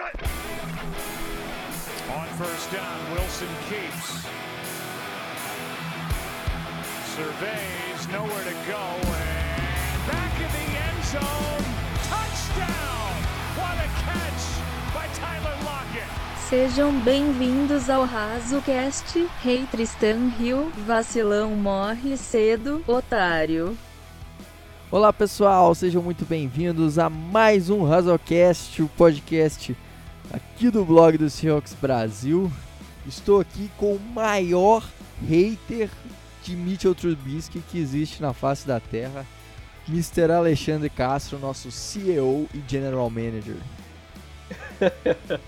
On first down, Wilson keeps. Surveys, nowhere to go, and back in the end zone. Touchdown! What a catch by Tyler Lockett! Sejam bem-vindos ao RazoCast. Rei Tristan Hill, vacilão morre cedo, otário. Olá pessoal, sejam muito bem-vindos a mais um RazoCast, o podcast aqui do blog do Seahawks Brasil. Estou aqui com o maior hater de Mitchell Trubisky que existe na face da Terra, Mr. Alexandre Castro, nosso CEO e General Manager.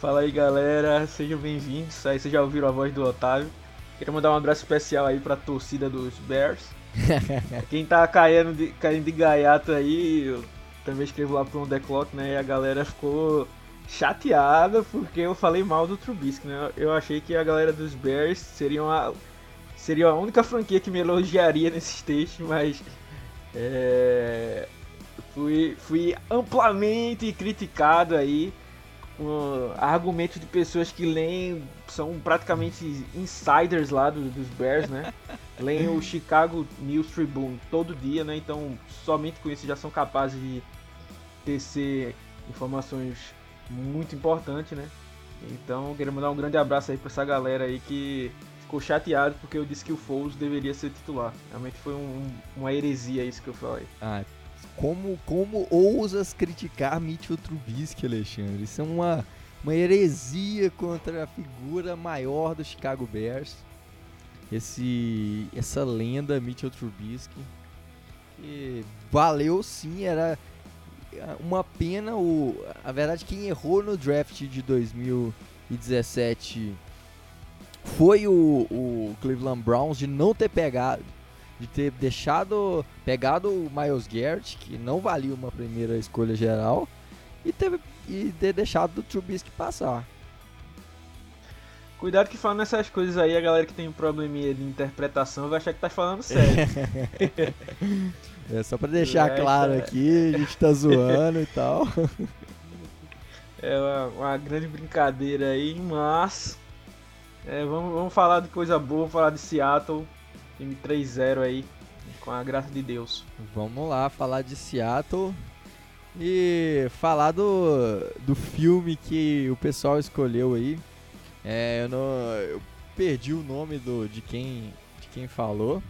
Fala aí galera, sejam bem-vindos. Aí vocês já ouviram a voz do Otávio. Queria mandar um abraço especial aí pra torcida dos Bears. Quem tá caindo de, caindo de gaiato aí, eu também escrevo lá pro On The Clock, né? E a galera ficou chateada porque eu falei mal do Trubisky, né? Eu achei que a galera dos Bears seriam a, seria a única franquia que me elogiaria nesses textos, mas é, fui, fui amplamente criticado aí com argumentos de pessoas que leem, são praticamente insiders lá do, dos Bears, né? Leem o Chicago News Tribune todo dia, né? Então, somente com isso já são capazes de tecer informações muito importantes, né? Então, queria mandar um grande abraço aí pra essa galera aí que ficou chateado porque eu disse que o Foles deveria ser titular. Realmente foi um, uma heresia isso que eu falei. Ah, como, como ousas criticar Mitchell Trubisky, Alexandre? Isso é uma, uma heresia contra a figura maior do Chicago Bears. Esse, essa lenda Mitchell Trubisky. Que valeu sim, era uma pena. O, a verdade, quem errou no draft de 2017 foi o, o Cleveland Browns de não ter pegado de ter deixado, pegado o Miles Garrett, que não valia uma primeira escolha geral, e ter, e ter deixado o Trubisky passar. Cuidado que falando essas coisas aí, a galera que tem um probleminha de interpretação vai achar que tá falando sério. é só pra deixar é, claro aqui, a gente tá zoando e tal. É uma, uma, grande brincadeira aí, mas é, vamos, vamos falar de coisa boa, vamos falar de Seattle. Time 3-0 aí, com a graça de Deus. Vamos lá falar de Seattle e falar do, do filme que o pessoal escolheu aí. É, eu, não, eu perdi o nome do, de, quem, de quem falou,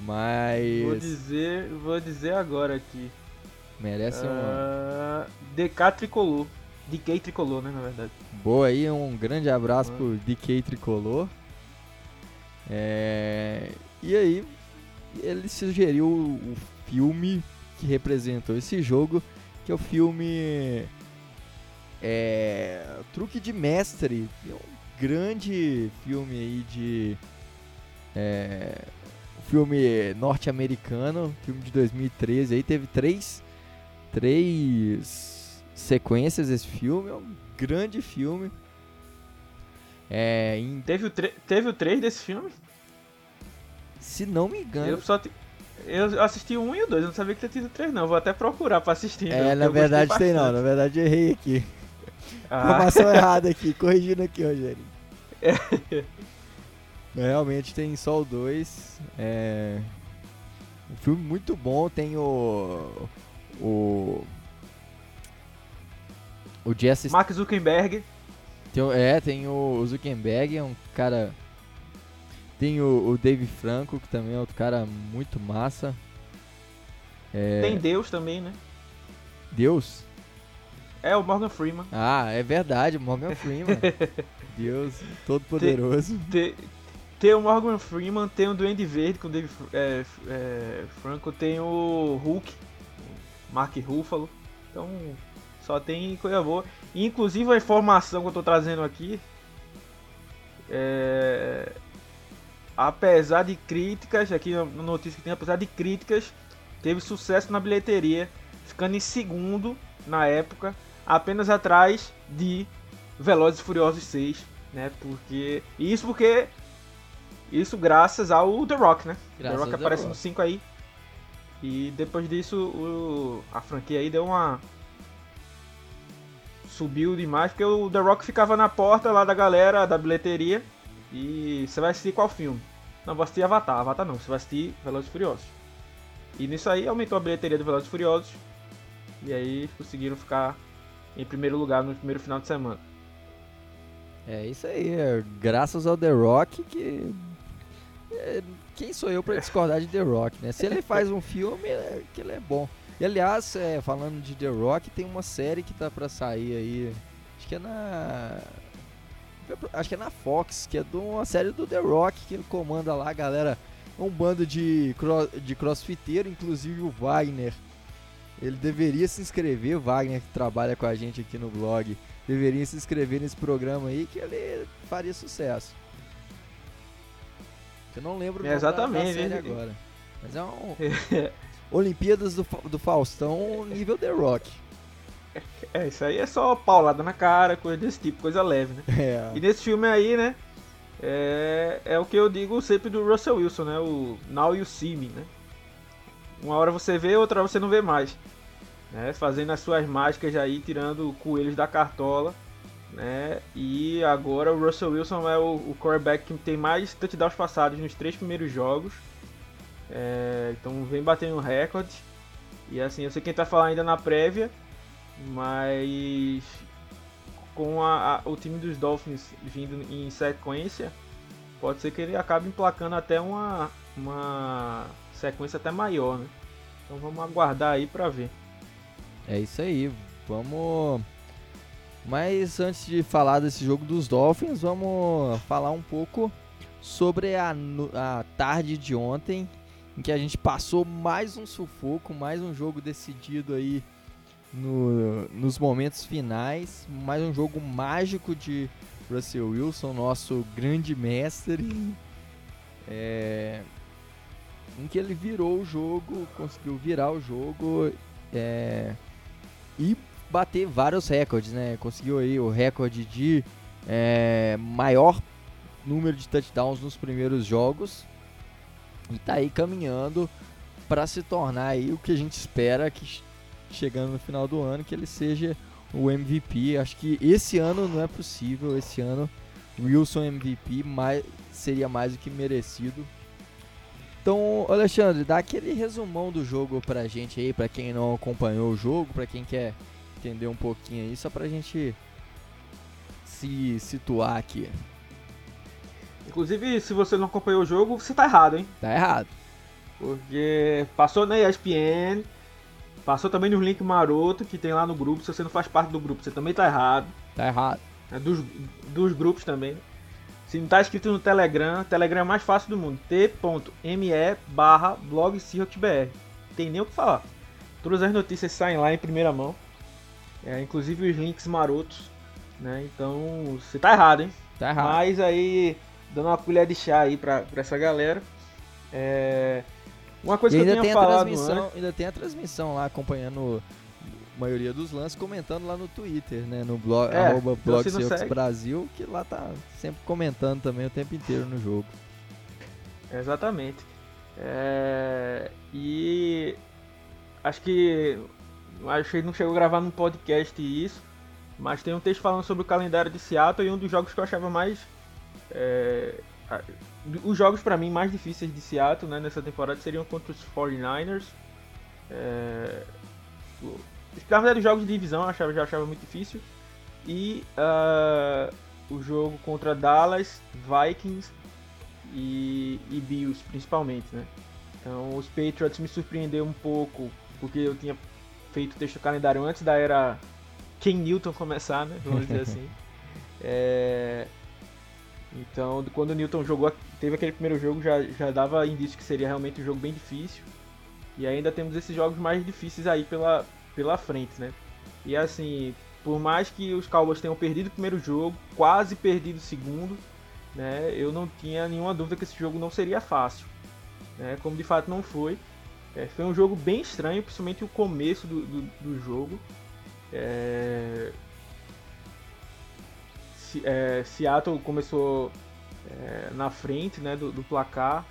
mas... Vou dizer, vou dizer agora aqui. Merece uh, uma... DK Tricolor. DK Tricolor, né, na verdade. Boa aí, um grande abraço uh. pro DK Tricolor. É, e aí ele sugeriu o filme que representou esse jogo, que é o filme é, Truque de Mestre, é um grande filme aí de é, filme norte-americano, filme de 2013, aí teve três três sequências esse filme, é um grande filme. É, em... teve, o teve o 3 desse filme? Se não me engano. Eu só eu assisti 1 e o 2, eu não sabia que tinha tido 3 não. Vou até procurar pra assistir. É, na verdade tem não, na verdade errei aqui. Ah. Informação errada aqui, corrigindo aqui, Rogério. É. Realmente tem só o 2. É... Um filme muito bom, tem o. O. O Jesse. Mark Zuckerberg. Tem, é, tem o Zuckerberg, é um cara tem o, o Dave Franco, que também é outro cara muito massa. É... Tem Deus também, né? Deus? É, o Morgan Freeman. Ah, é verdade, Morgan Freeman. Deus todo poderoso. Tem, tem, tem, o Morgan Freeman, tem o Duende Verde com o é, é, Franco, tem o Hulk, Mark Ruffalo. Então, só tem coisa boa. Inclusive a informação que eu tô trazendo aqui é, apesar de críticas, aqui na notícia que tem, apesar de críticas, teve sucesso na bilheteria, ficando em segundo na época, apenas atrás de Velozes e Furiosos 6, né? Porque isso porque isso graças ao The Rock, né? Graças The Rock aparece no 5 aí. E depois disso, o, a franquia aí deu uma subiu demais, porque o The Rock ficava na porta lá da galera, da bilheteria, e você vai assistir qual filme? Não, vou assistir Avatar. Avatar não, você vai assistir Velozes e Furiosos. E nisso aí aumentou a bilheteria do Velozes e Furiosos, e aí conseguiram ficar em primeiro lugar no primeiro final de semana. É isso aí, é graças ao The Rock que. É, quem sou eu pra discordar de The Rock, né? Se ele faz um filme, é que ele é bom. E aliás, é, falando de The Rock, tem uma série que tá pra sair aí. Acho que é na. Acho que é na Fox, que é de uma série do The Rock que ele comanda lá, galera. Um bando de, cro de crossfiteiro, inclusive o Wagner. Ele deveria se inscrever, o Wagner que trabalha com a gente aqui no blog deveria se inscrever nesse programa aí que ele faria sucesso. Eu não lembro É, da- exatamente, da série né? agora. Mas é um Olimpíadas do, do Faustão nível The Rock. É, isso aí é só paulada na cara, coisa desse tipo, coisa leve, né? É. E nesse filme aí, né? É, é o que eu digo sempre do Russell Wilson, né? O Now You See Me, né? Uma hora você vê, outra hora você não vê mais. Né? Fazendo as suas mágicas aí, tirando coelhos da cartola. Né? E agora o Russell Wilson é o, o quarterback que tem mais touchdowns passados nos três primeiros jogos. É, então vem batendo recorde. E assim, eu sei quem tá falando ainda na prévia, mas com a- a- o time dos Dolphins vindo em sequência, pode ser que ele acabe emplacando até uma, uma sequência até maior, né? Então vamos aguardar aí pra ver. É isso aí. Vamos. Mas antes de falar desse jogo dos Dolphins, vamos falar um pouco sobre a, a tarde de ontem, em que a gente passou mais um sufoco, mais um jogo decidido aí no- nos momentos finais, mais um jogo mágico de Russell Wilson, nosso grande mestre. É, em que ele virou o jogo, conseguiu virar o jogo é, e bater vários recordes, né? Conseguiu aí o recorde de é, maior número de touchdowns nos primeiros jogos e tá aí caminhando para se tornar aí o que a gente espera que ch- chegando no final do ano que ele seja o MVP. Acho que esse ano não é possível, esse ano Wilson MVP mais, seria mais do que merecido. Então, Alexandre, dá aquele resumão do jogo pra gente aí, pra quem não acompanhou o jogo, pra quem quer entender um pouquinho aí, só pra gente se situar aqui. Inclusive, se você não acompanhou o jogo, você tá errado, hein? Tá errado. Porque passou na ESPN, passou também nos link maroto que tem lá no grupo. Se você não faz parte do grupo, você também tá errado. Tá errado. né, dos, dos grupos também. Se não tá escrito no Telegram, Telegram é mais fácil do mundo. t.me barra blog. Tem nem o que falar. Todas as notícias saem lá em primeira mão. É, inclusive os links marotos. Né? Então você tá errado, hein? Tá errado. Mas aí, dando uma colher de chá aí pra, pra essa galera. É, uma coisa E que eu tinha tem, a falado transmissão, antes. ainda tem a transmissão lá acompanhando a maioria dos lances, comentando lá no Twitter, né? No blog, É, arroba então blog Seahawks segue- Brasil, que lá tá sempre comentando também o tempo inteiro no jogo. Exatamente. É, e acho que acho que não chegou a gravar num podcast isso, mas tem um texto falando sobre o calendário de Seattle e um dos jogos que eu achava mais é, os jogos pra mim mais difíceis de Seattle né, nessa temporada seriam contra os 49ers. É, na verdade, os jogos de divisão eu achava, já achava muito difícil. E ah, o jogo contra Dallas, Vikings e, e Bills principalmente, né? Então os Patriots me surpreendeu um pouco porque eu tinha feito o texto calendário antes da era Ken Newton começar, né? Vamos dizer assim. É, Então quando o Newton jogou, teve aquele primeiro jogo já, já dava indício que seria realmente um jogo bem difícil. E ainda temos esses jogos mais difíceis aí pela, pela frente, né? E assim, por mais que os Cowboys tenham perdido o primeiro jogo, quase perdido o segundo, né, eu não tinha nenhuma dúvida que esse jogo não seria fácil, né, como de fato não foi. É, foi um jogo bem estranho, principalmente o começo do, do, do jogo. É, Se- é, Seattle começou é, na frente né, do, do placar,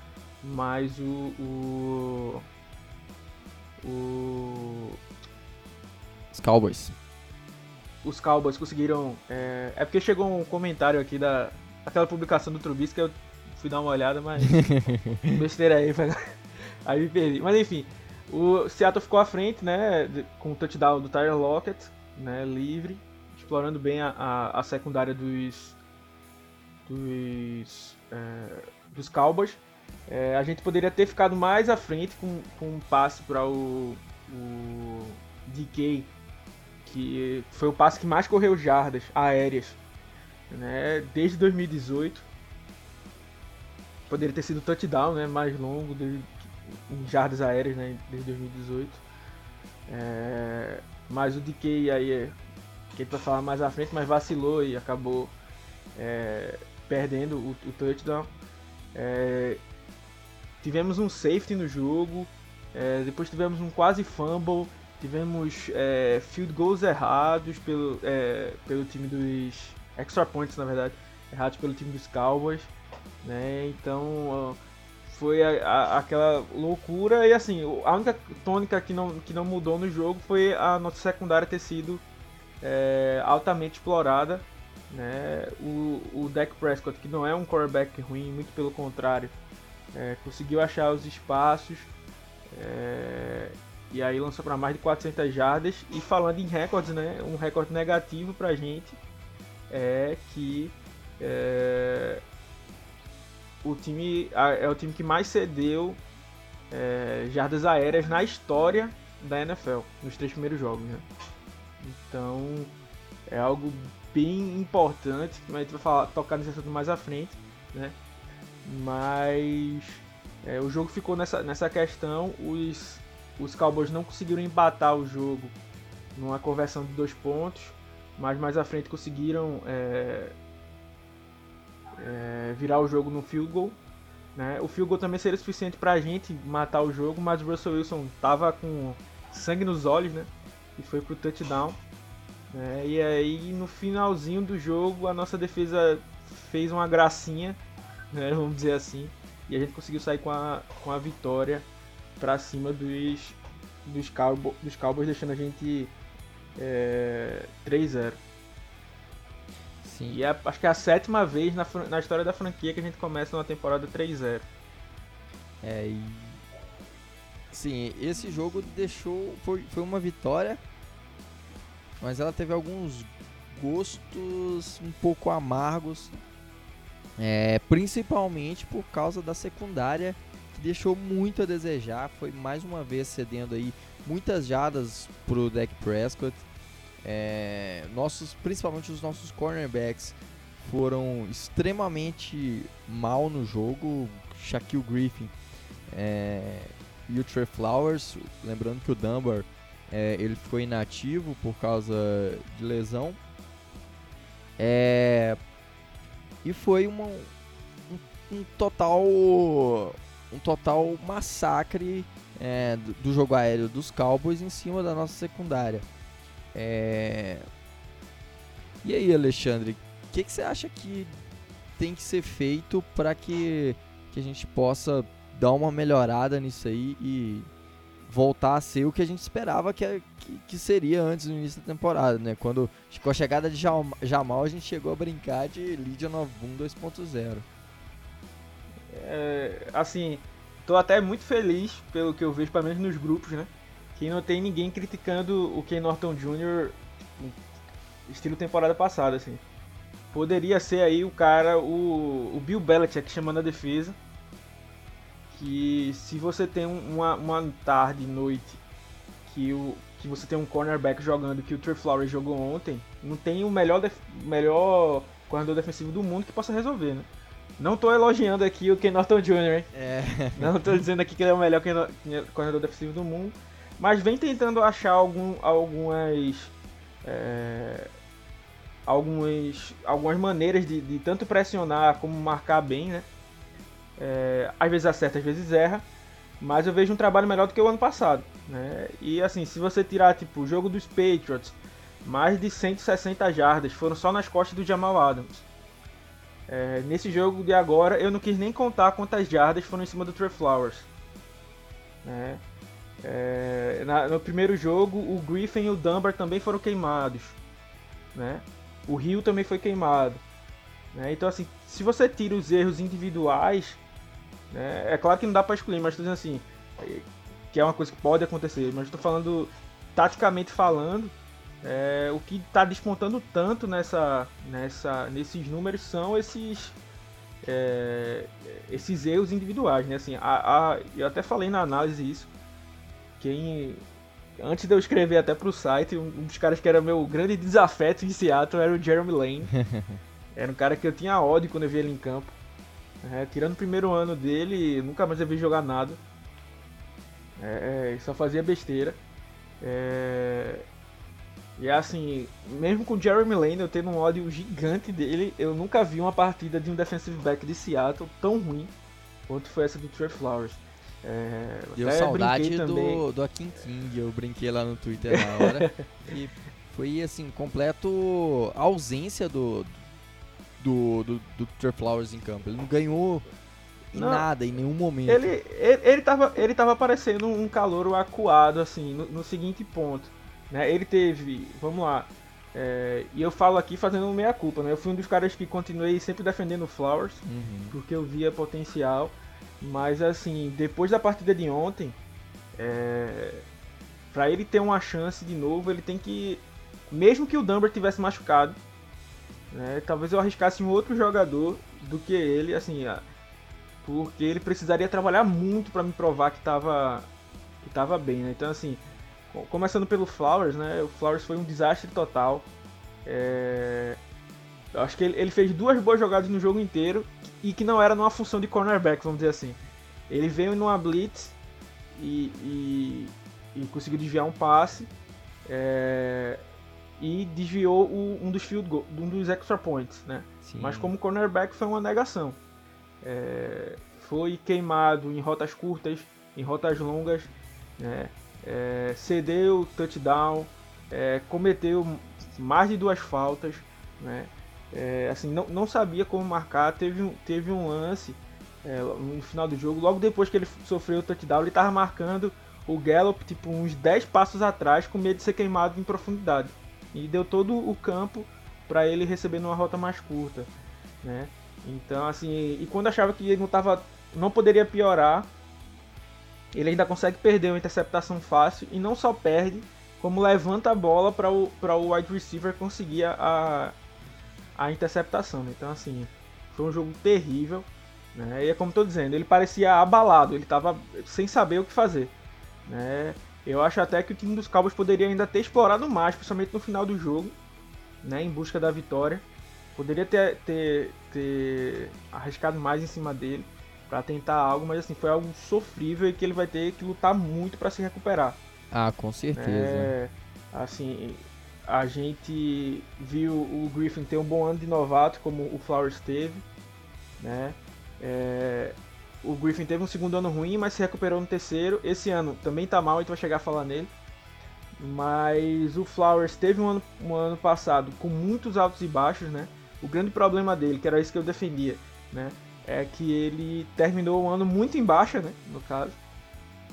mas o, o, o Os Cowboys. os Cowboys conseguiram. É, é, porque chegou um comentário aqui da aquela publicação do Trubisky eu fui dar uma olhada, mas besteira aí, aí me perdi. Mas enfim, o Seattle ficou à frente, né, com o touchdown do Tyler Lockett, né, livre, explorando bem a, a, a secundária dos dos é, dos Cowboys. É, a gente poderia ter ficado mais à frente com, com um passe para o, o DK, que foi o passe que mais correu jardas aéreas né, desde 2018. Poderia ter sido touchdown né, mais longo em jardas aéreas né, desde 2018. É, mas o DK aí é quem vai falar mais à frente, mas vacilou e acabou é, perdendo o, o touchdown. É, tivemos um safety no jogo, é, depois tivemos um quase fumble, tivemos é, field goals errados pelo, é, pelo time dos extra points na verdade, errados pelo time dos Cowboys, né? Então foi a, a, aquela loucura e assim a única tônica que não, que não mudou no jogo foi a nossa secundária ter sido é, altamente explorada, né? O, o Dak Prescott que não é um quarterback ruim, muito pelo contrário é, conseguiu achar os espaços é, e aí lançou para mais de 400 jardas. E falando em recordes, né, um recorde negativo para a gente é que é, o time é o time que mais cedeu é, jardas aéreas na história da NFL nos três primeiros jogos. Né? Então é algo bem importante que a gente vai falar, tocar nesse assunto mais à frente, né? Mas é, o jogo ficou nessa, nessa questão. Os, os Cowboys não conseguiram embatar o jogo numa conversão de dois pontos, mas mais à frente conseguiram é, é, virar o jogo no field goal. Né? O field goal também seria suficiente para a gente matar o jogo, mas o Russell Wilson estava com sangue nos olhos né? e foi pro touchdown. Né? E aí no finalzinho do jogo a nossa defesa fez uma gracinha né, vamos dizer assim. E a gente conseguiu sair com a, com a vitória para cima dos, dos, Cowboys, dos Cowboys, deixando a gente é, 3-0. Sim. E é, acho que é a sétima vez na, na história da franquia que a gente começa uma temporada 3-0. É, e. Sim, esse jogo deixou. Foi, foi uma vitória, mas ela teve alguns gostos um pouco amargos é, principalmente por causa da secundária, que deixou muito a desejar. Foi mais uma vez cedendo aí muitas jadas pro Dak Prescott. É, nossos, principalmente os nossos cornerbacks foram extremamente mal no jogo. Shaquille Griffin é, e o Trey Flowers, lembrando que o Dunbar é, ele ficou inativo por causa de lesão. É, e foi uma, um, um total um total massacre é, do, do, jogo aéreo dos Cowboys em cima da nossa secundária. É... E aí, Alexandre, o que, que você acha que tem que ser feito para que, que a gente possa dar uma melhorada nisso aí e voltar a ser o que a gente esperava que, é, que, que, seria antes do início da temporada, né? Quando com a chegada de Jamal, a gente chegou a brincar de Legion of Boom 2.0. É, assim, tô até muito feliz pelo que eu vejo, pelo menos nos grupos, né? Que não tem ninguém criticando o Ken Norton Jr. estilo temporada passada, assim. Poderia ser aí o cara, o, o Bill Belichick chamando a defesa que se você tem uma, uma tarde, noite, que, o, que você tem um cornerback jogando que o Trey Flowers jogou ontem, não tem o melhor, def, melhor corredor defensivo do mundo que possa resolver, né? Não tô elogiando aqui o Ken Norton Jr., hein? É. Não tô dizendo aqui que ele é o melhor corredor defensivo do mundo, mas vem tentando achar algum, algumas... É, algumas, algumas maneiras de, de tanto pressionar como marcar bem, né? É, às vezes acerta, às vezes erra. Mas eu vejo um trabalho melhor do que o ano passado. Né? E assim, se você tirar tipo, o jogo dos Patriots, mais de 160 jardas foram só nas costas do Jamal Adams. É, nesse jogo de agora, eu não quis nem contar quantas jardas foram em cima do Trey Flowers. Né? É, na, no primeiro jogo, o Griffin e o Dunbar também foram queimados. né? O Rio também foi queimado. Né? Então, assim, se você tira os erros individuais, né? é claro que não dá para excluir, mas estou dizendo assim, que é uma coisa que pode acontecer, mas estou falando, taticamente falando, é, o que está despontando tanto nessa, nessa, nesses números são esses, é, esses erros individuais, né? Assim, a, a, eu até falei na análise isso. Quem antes de eu escrever até pro site, um, dos caras que era meu grande desafeto em Seattle era o Jeremy Lane. era um cara que eu tinha ódio quando eu vi ele em campo. É, tirando o primeiro ano dele, nunca mais eu vi jogar nada. É, é só fazia besteira. É, e assim, mesmo com o Jeremy Lane eu tendo um ódio gigante dele, eu nunca vi uma partida de um defensive back de Seattle tão ruim quanto foi essa do Trey Flowers. É, Deu saudade do, do Akin King, eu brinquei lá no Twitter na hora. e foi assim, completo ausência do, do, do, do Trey Flowers em campo. Ele não ganhou em não, nada, em nenhum momento. Ele, ele, ele, tava, ele tava parecendo um calor acuado, assim, no, no seguinte ponto. Né? Ele teve, vamos lá, é, e eu falo aqui fazendo meia culpa, né? Eu fui um dos caras que continuei sempre defendendo o Flowers, uhum. porque eu via potencial. Mas assim, depois da partida de ontem, é... para ele ter uma chance de novo, ele tem que. Mesmo que o Dumber tivesse machucado, né, talvez eu arriscasse um outro jogador do que ele, assim, porque ele precisaria trabalhar muito para me provar que estava que tava bem, né? Então assim, começando pelo Flowers, né? O Flowers foi um desastre total. É... Eu acho que ele, ele fez duas boas jogadas no jogo inteiro e que não era numa função de cornerback, vamos dizer assim. Ele veio numa blitz e, e, e conseguiu desviar um passe é, e desviou o, um dos field goal, um dos extra points, né? Sim. Mas como cornerback foi uma negação. É, foi queimado em rotas curtas, em rotas longas, né? É, cedeu touchdown, é, cometeu mais de duas faltas, né? É, assim, não, não sabia como marcar. Teve, um, teve um lance é, no final do jogo, logo depois que ele sofreu o touchdown, ele estava marcando o Gallup tipo uns 10 passos atrás com medo de ser queimado em profundidade. E deu todo o campo para ele receber numa rota mais curta, né? Então, assim, e quando achava que ele não tava não poderia piorar, ele ainda consegue perder uma interceptação fácil e não só perde, como levanta a bola para o, o wide receiver conseguir a, a interceptação. Né? Então, assim, foi um jogo terrível. Né? E é como estou dizendo, ele parecia abalado, ele estava sem saber o que fazer. Né? Eu acho até que o time dos Cowboys poderia ainda ter explorado mais, principalmente no final do jogo, né? em busca da vitória. Poderia ter, ter, ter arriscado mais em cima dele para tentar algo, mas assim, foi algo sofrível e que ele vai ter que lutar muito para se recuperar. Ah, com certeza. É, assim, a gente viu o Griffin ter um bom ano de novato, como o Flowers teve. Né? É, o Griffin teve um segundo ano ruim, mas se recuperou no terceiro. Esse ano também tá mal, a gente vai chegar a falar nele. Mas o Flowers teve um ano, um ano passado com muitos altos e baixos, né? O grande problema dele, que era isso que eu defendia, né? É que ele terminou o ano muito em baixa, né? No caso.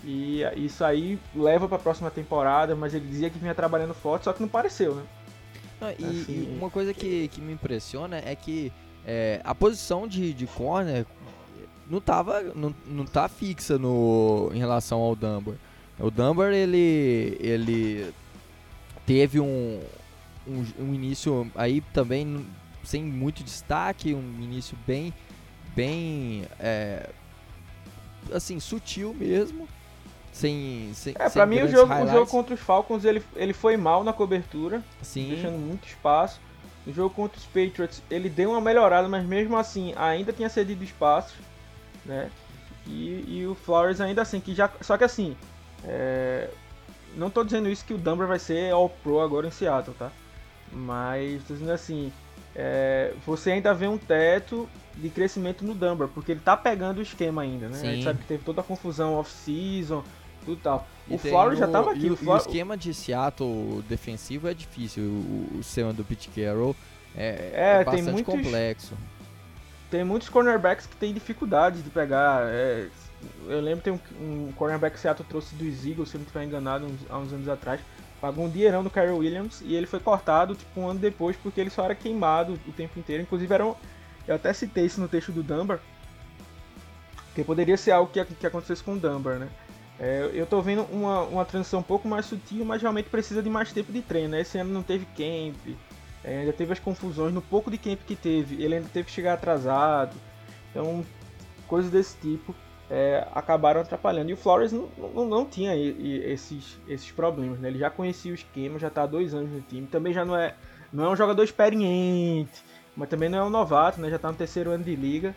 E isso aí leva para a próxima temporada, mas ele dizia que vinha trabalhando forte, só que não pareceu, né? Não, e, assim, e, uma coisa que, que me impressiona é que é, a posição de, de corner não tava não, não tá fixa no em relação ao Dunbar. O Dunbar ele ele teve um, um, um início aí também sem muito destaque, um início bem bem é, assim sutil mesmo sem, sem É, pra mim o jogo, o jogo contra os Falcons ele, ele foi mal na cobertura, Sim. deixando muito espaço. No jogo contra os Patriots ele deu uma melhorada, mas mesmo assim ainda tinha cedido espaço, né? E, e o Flowers ainda assim, que já. Só que assim, é, não tô dizendo isso que o Dumber vai ser All Pro agora em Seattle, tá? Mas tô dizendo assim, é, você ainda vê um teto de crescimento no Dumber, porque ele tá pegando o esquema ainda, né? Sim. A gente sabe que teve toda a confusão off-season, tudo tal. E o Flowers já tava aqui. O, Flower... o, esquema de Seattle defensivo é difícil. O, o sistema do Pete Carroll é, é, é bastante muitos, complexo. Tem muitos cornerbacks que tem dificuldade de pegar. É, eu lembro tem um, um cornerback que Seattle trouxe dos Eagles, se eu não estiver enganado, uns, há uns anos atrás. pagou um dinheirão do Kyrie Williams e ele foi cortado tipo um ano depois porque ele só era queimado o tempo inteiro. Inclusive era um, eu até citei isso no texto do Dunbar, que poderia ser algo que, que acontecesse com o Dunbar, né? É, eu tô vendo uma, uma transição um pouco mais sutil, mas realmente precisa de mais tempo de treino, né? Esse ano não teve camp, é, ainda teve as confusões, no pouco de camp que teve, ele ainda teve que chegar atrasado, então coisas desse tipo é, acabaram atrapalhando. E o Flores não, não, não tinha esses, esses problemas, né? Ele já conhecia o esquema, já está há dois anos no time. Também já não é, não é um jogador experiente, mas também não é um novato, né? Já está no terceiro ano de liga,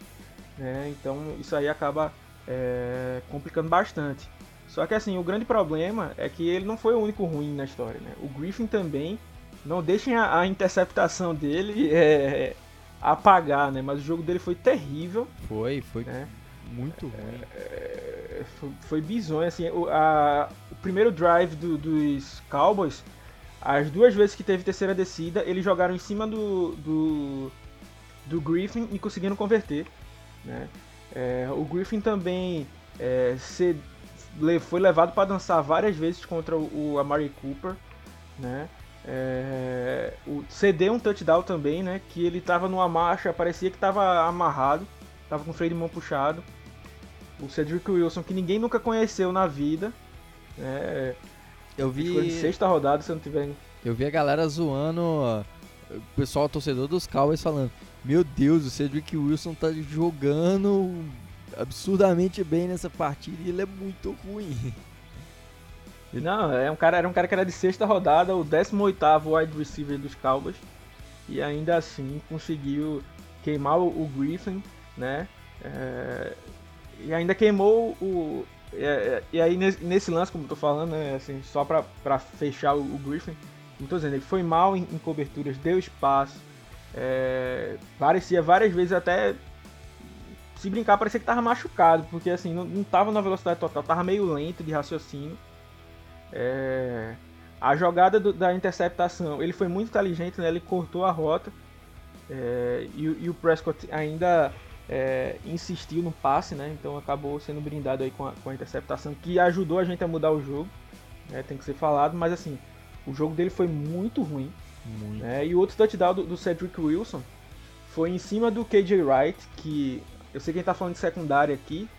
né? Então isso aí acaba é, complicando bastante. Só que assim, o grande problema é que ele não foi o único ruim na história, né? O Griffin também, não deixem a, a interceptação dele é, apagar, né? Mas o jogo dele foi terrível. Foi, foi. Né? muito ruim. É, foi, foi bizonho, assim. O, a, o primeiro drive do, dos Cowboys, as duas vezes que teve terceira descida, eles jogaram em cima do, do, do Griffin e conseguiram converter. Né? É, o Griffin também é, foi levado para dançar várias vezes contra o, o Amari Cooper. Né? É, o, cedeu um touchdown também, né? Que ele estava numa marcha, parecia que estava amarrado, estava com o freio de mão puxado o Cedric Wilson, que ninguém nunca conheceu na vida. Né? Eu vi. sexta rodada, se eu não tiver. Eu vi a galera zoando, o pessoal torcedor dos Cowboys falando: Meu Deus, o Cedric Wilson tá jogando absurdamente bem nessa partida e ele é muito ruim. Não, é um cara, era um cara que era de sexta rodada, o 18 wide receiver dos Cowboys. E ainda assim conseguiu queimar o, Griffin, né? É, e ainda queimou o. E, e aí nesse, nesse, lance, como eu tô falando, né, assim, só pra, pra fechar o, o Griffin, como tô dizendo, ele foi mal em, em coberturas, deu espaço, é, parecia várias vezes até se brincar, parecia que tava machucado, porque assim, não, não tava na velocidade total, tava meio lento de raciocínio. É, a jogada do, da interceptação, ele foi muito inteligente, né? Ele cortou a rota. É, e, e, o Prescott ainda é, insistiu no passe, né? Então acabou sendo brindado aí com a, com a interceptação que ajudou a gente a mudar o jogo. Né? Tem que ser falado, mas assim, o jogo dele foi muito ruim. Muito. Né? E o outro touchdown do, do Cedric Wilson foi em cima do KJ Wright, que eu sei que a gente tá falando de secundária aqui,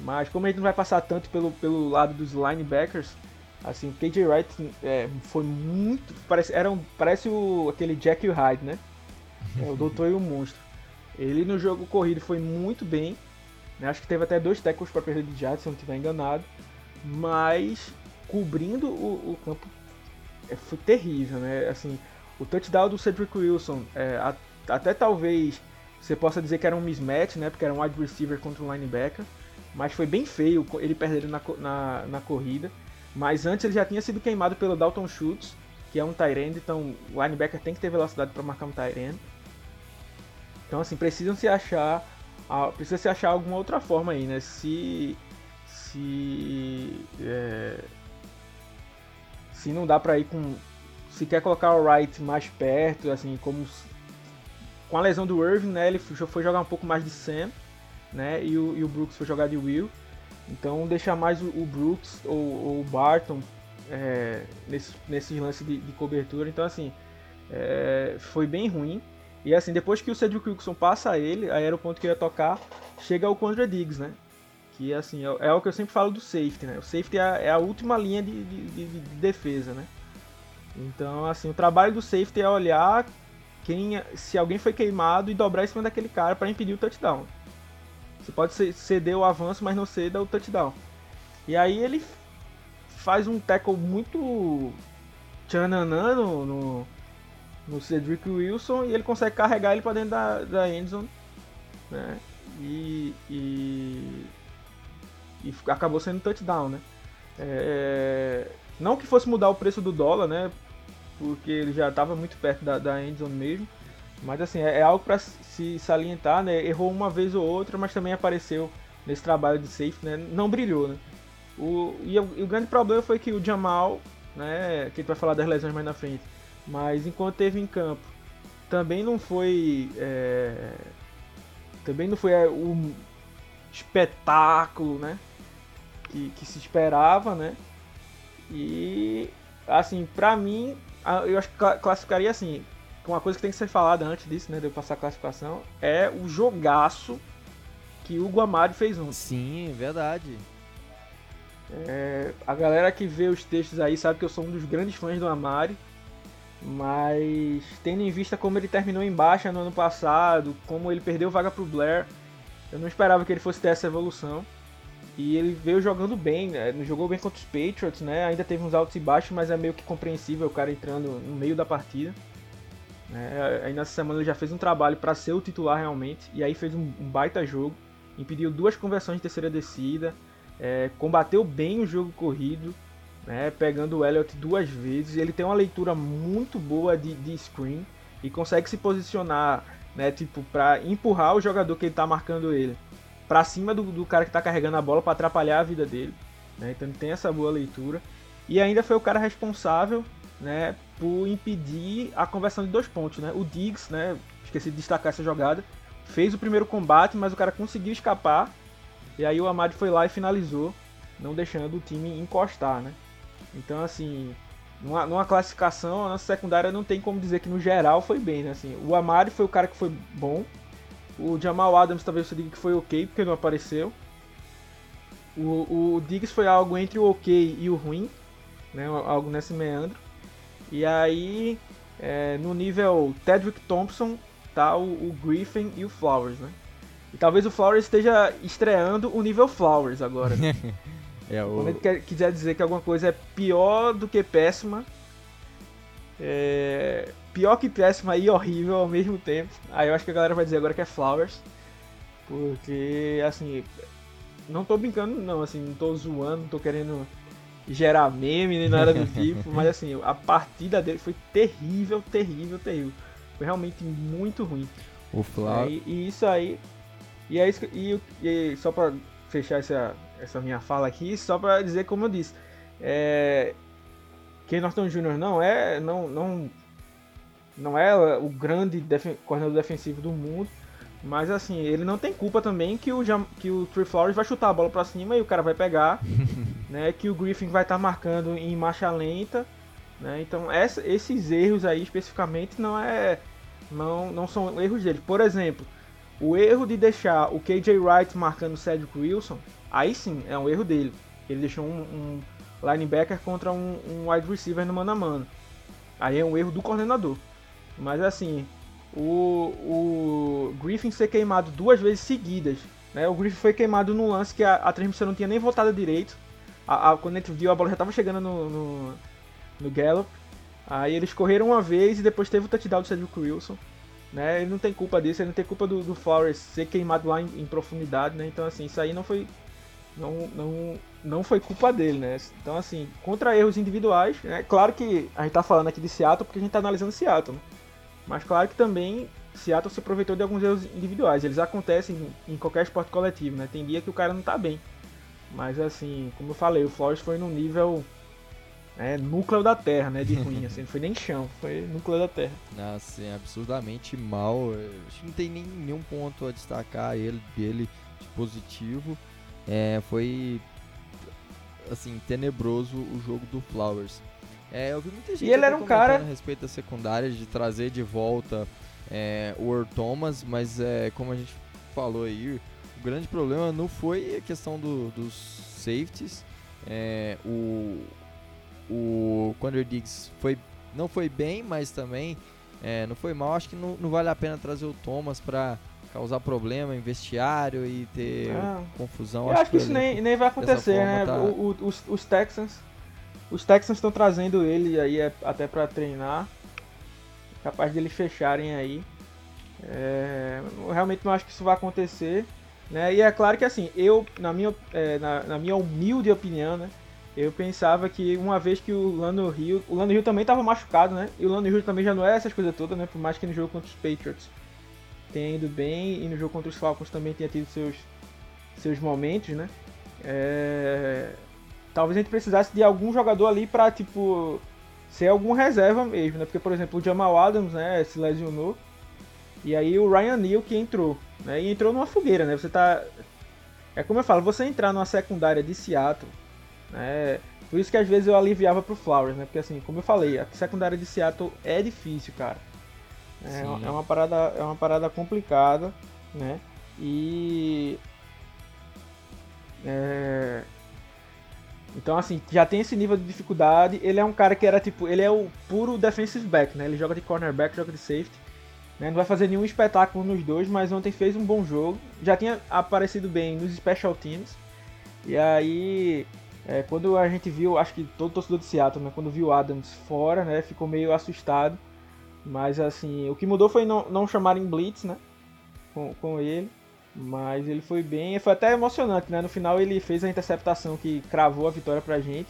mas como a gente não vai passar tanto pelo, pelo lado dos linebackers, assim, o KJ Wright é, foi muito. Parece, era um, parece o, aquele Jack Hyde, né? É, o Doutor e o Monstro. Ele no jogo corrido foi muito bem. Né? Acho que teve até dois tackles para perder de jardas, se não estiver enganado. Mas cobrindo o, o campo é, foi terrível, né? Assim, o touchdown do Cedric Wilson, é, a, até talvez você possa dizer que era um mismatch, né? Porque era um wide receiver contra um linebacker. Mas foi bem feio ele perder na, na, na corrida. Mas antes ele já tinha sido queimado pelo Dalton Schultz, que é um tight então o linebacker tem que ter velocidade para marcar um tight. Então assim, precisam se achar, precisa se achar alguma outra forma aí, né? Se se é, se não dá para ir com se quer colocar o Wright mais perto, assim, como com a lesão do Irving, né, ele foi jogar um pouco mais de Sam, né, e o, e o Brooks foi jogar de Will. Então deixar mais o, o Brooks ou, ou, o Barton é, nesse, nesses lances de, de, cobertura. Então assim, é, foi bem ruim. E assim, depois que o Cedric Wilson passa ele, aí era o ponto que eu ia tocar, chega o Contra Diggs, né? Que assim, é, é, o que eu sempre falo do safety, né? O safety é a, é a última linha de, de, de, de, defesa, né? Então, assim, o trabalho do safety é olhar quem, se alguém foi queimado e dobrar em cima daquele cara para impedir o touchdown. Você pode ceder o avanço, mas não ceda o touchdown. E aí ele faz um tackle muito tchananã no, no no Cedric Wilson e ele consegue carregar ele para dentro da, da endzone, né? E, e, e, acabou sendo touchdown, né? É, não que fosse mudar o preço do dólar, né? Porque ele já estava muito perto da, da endzone mesmo. Mas assim, é, é algo para se salientar, né? Errou uma vez ou outra, mas também apareceu nesse trabalho de safe, né? Não brilhou, né? O, e, o, e o grande problema foi que o Jamal, né? Que a gente vai falar das lesões mais na frente, mas enquanto teve em campo, também não foi. É, também não foi é, o espetáculo né, que, que se esperava, né? E assim, pra mim, eu acho que classificaria assim. Uma coisa que tem que ser falada antes disso, né, de eu passar a classificação, é o jogaço que o Guamari fez ontem. Sim, verdade. É, a galera que vê os textos aí sabe que eu sou um dos grandes fãs do Amari. Mas tendo em vista como ele terminou em baixa no ano passado, como ele perdeu vaga pro Blair, eu não esperava que ele fosse ter essa evolução. E ele veio jogando bem, né? jogou bem contra os Patriots, né? Ainda teve uns altos e baixos, mas é meio que compreensível o cara entrando no meio da partida. É, aí nessa semana ele já fez um trabalho para ser o titular realmente, e aí fez um, um baita jogo, impediu duas conversões de terceira descida, é, combateu bem o jogo corrido, né, pegando o Elliott duas vezes. Ele tem uma leitura muito boa de, de screen e consegue se posicionar, né, tipo, para empurrar o jogador que ele está marcando ele para cima do, do, cara que está carregando a bola para atrapalhar a vida dele. Né, então ele tem essa boa leitura. E ainda foi o cara responsável né, por impedir a conversão de dois pontos. Né? O Diggs, né, esqueci de destacar essa jogada, fez o primeiro combate, mas o cara conseguiu escapar. E aí o Amad foi lá e finalizou, não deixando o time encostar. Né? Então, assim, numa, numa, classificação, a nossa secundária não tem como dizer que no geral foi bem, né? Assim, o Amari foi o cara que foi bom. O Jamal Adams talvez você diga que foi ok, porque não apareceu. O, o Diggs foi algo entre o ok e o ruim, né? Algo nesse meandro. E aí, é, no nível Tedrick Thompson, tá o, o, Griffin e o Flowers, né? E talvez o Flowers esteja estreando o nível Flowers agora. Né? É, o... Quando ele quer, quiser dizer que alguma coisa é pior do que péssima, é... pior que péssima e horrível ao mesmo tempo, aí eu acho que a galera vai dizer agora que é Flowers. Porque, assim, não tô brincando não, assim, não tô zoando, não tô querendo gerar meme nem nada do tipo, mas assim, a partida dele foi terrível, terrível, terrível. Foi realmente muito ruim. O Flowers... E, e, isso aí... E é isso e, e só pra fechar essa, essa minha fala aqui, só para dizer como eu disse. É, Ken Norton Jr. não é, não, não, não é o grande defen coordenador defensivo do mundo, mas assim, ele não tem culpa também que o, que o Trey Flowers vai chutar a bola para cima e o cara vai pegar, né? Que o Griffin vai estar tá marcando em marcha lenta, né? Então essa, esses erros aí especificamente não é, não, não são erros dele. Por exemplo, o erro de deixar o KJ Wright marcando o Cedric Wilson Aí sim, é um erro dele. Ele deixou um, um linebacker contra um, um, wide receiver no mano a mano. Aí é um erro do coordenador. Mas assim, o, o Griffin ser queimado duas vezes seguidas. Né? O Griffin foi queimado num lance que a, a transmissão não tinha nem voltado direito. A, a, quando gente viu, a bola já estava chegando no, no, no Gallup. Aí eles correram uma vez e depois teve o touchdown do Cedric Wilson. Né? Ele não tem culpa disso, ele não tem culpa do, do Flores ser queimado lá em, em profundidade. Né? Então assim, isso aí não foi não, não, não foi culpa dele, né? Então, assim, contra erros individuais, né? Claro que a gente tá falando aqui de Seattle porque a gente tá analisando Seattle, né? Mas claro que também Seattle se aproveitou de alguns erros individuais. Eles acontecem em qualquer esporte coletivo, né? Tem dia que o cara não tá bem. Mas, assim, como eu falei, o Flores foi no nível é, núcleo da Terra, né? De ruim, assim, não foi nem chão, foi núcleo da Terra. Assim, absurdamente mal. Acho que não tem nenhum ponto a destacar ele, dele de positivo. É, foi assim tenebroso o jogo do Flowers. É, eu vi muita gente e ele era um cara a respeito da secundária de trazer de volta é, o Earl Thomas, mas é, como a gente falou aí, o grande problema não foi a questão do, dos safeties. É, o o Conor Diggs foi, não foi bem, mas também é, não foi mal. Acho que não, não vale a pena trazer o Thomas para causar problema em vestiário e ter ah, confusão. Eu acho, que, isso nem, nem vai acontecer, né? Tá... O, o, os, os Texans. Os Texans estão trazendo ele aí é, até para treinar. Capaz de eles fecharem aí. É, realmente não acho que isso vai acontecer. Né? E é claro que assim, eu, na minha, é, na, na, minha humilde opinião, né? Eu pensava que uma vez que o Lando Rio. O Lando Rio também estava machucado, né? E o Lando Rio também já não é essas coisas todas, né? Por mais que no jogo contra os Patriots tenha ido bem e no jogo contra os Falcons também tenha tido seus, seus momentos, né? É... Talvez a gente precisasse de algum jogador ali para tipo ser algum reserva mesmo, né? Porque por exemplo o Jamal Adams, né, se lesionou e aí o Ryan Neal que entrou, né? E entrou numa fogueira, né? Você tá é como eu falo, você entrar numa secundária de Seattle, né? Por isso que às vezes eu aliviava pro Flowers, né? Porque assim, como eu falei, a secundária de Seattle é difícil, cara. É, é uma parada, é uma parada complicada, né? E é... Então, assim, já tem esse nível de dificuldade. Ele é um cara que era tipo, ele é o puro defensive back, né? Ele joga de cornerback, joga de safety. Né? Não vai fazer nenhum espetáculo nos dois, mas ontem fez um bom jogo. Já tinha aparecido bem nos special teams. E aí, é, quando a gente viu, acho que todo torcedor de Seattle, né? Quando viu Adams fora, né? Ficou meio assustado. Mas assim, o que mudou foi não, não chamarem Blitz, né? Com, com ele. Mas ele foi bem, foi até emocionante, né? No final ele fez a interceptação que cravou a vitória pra gente.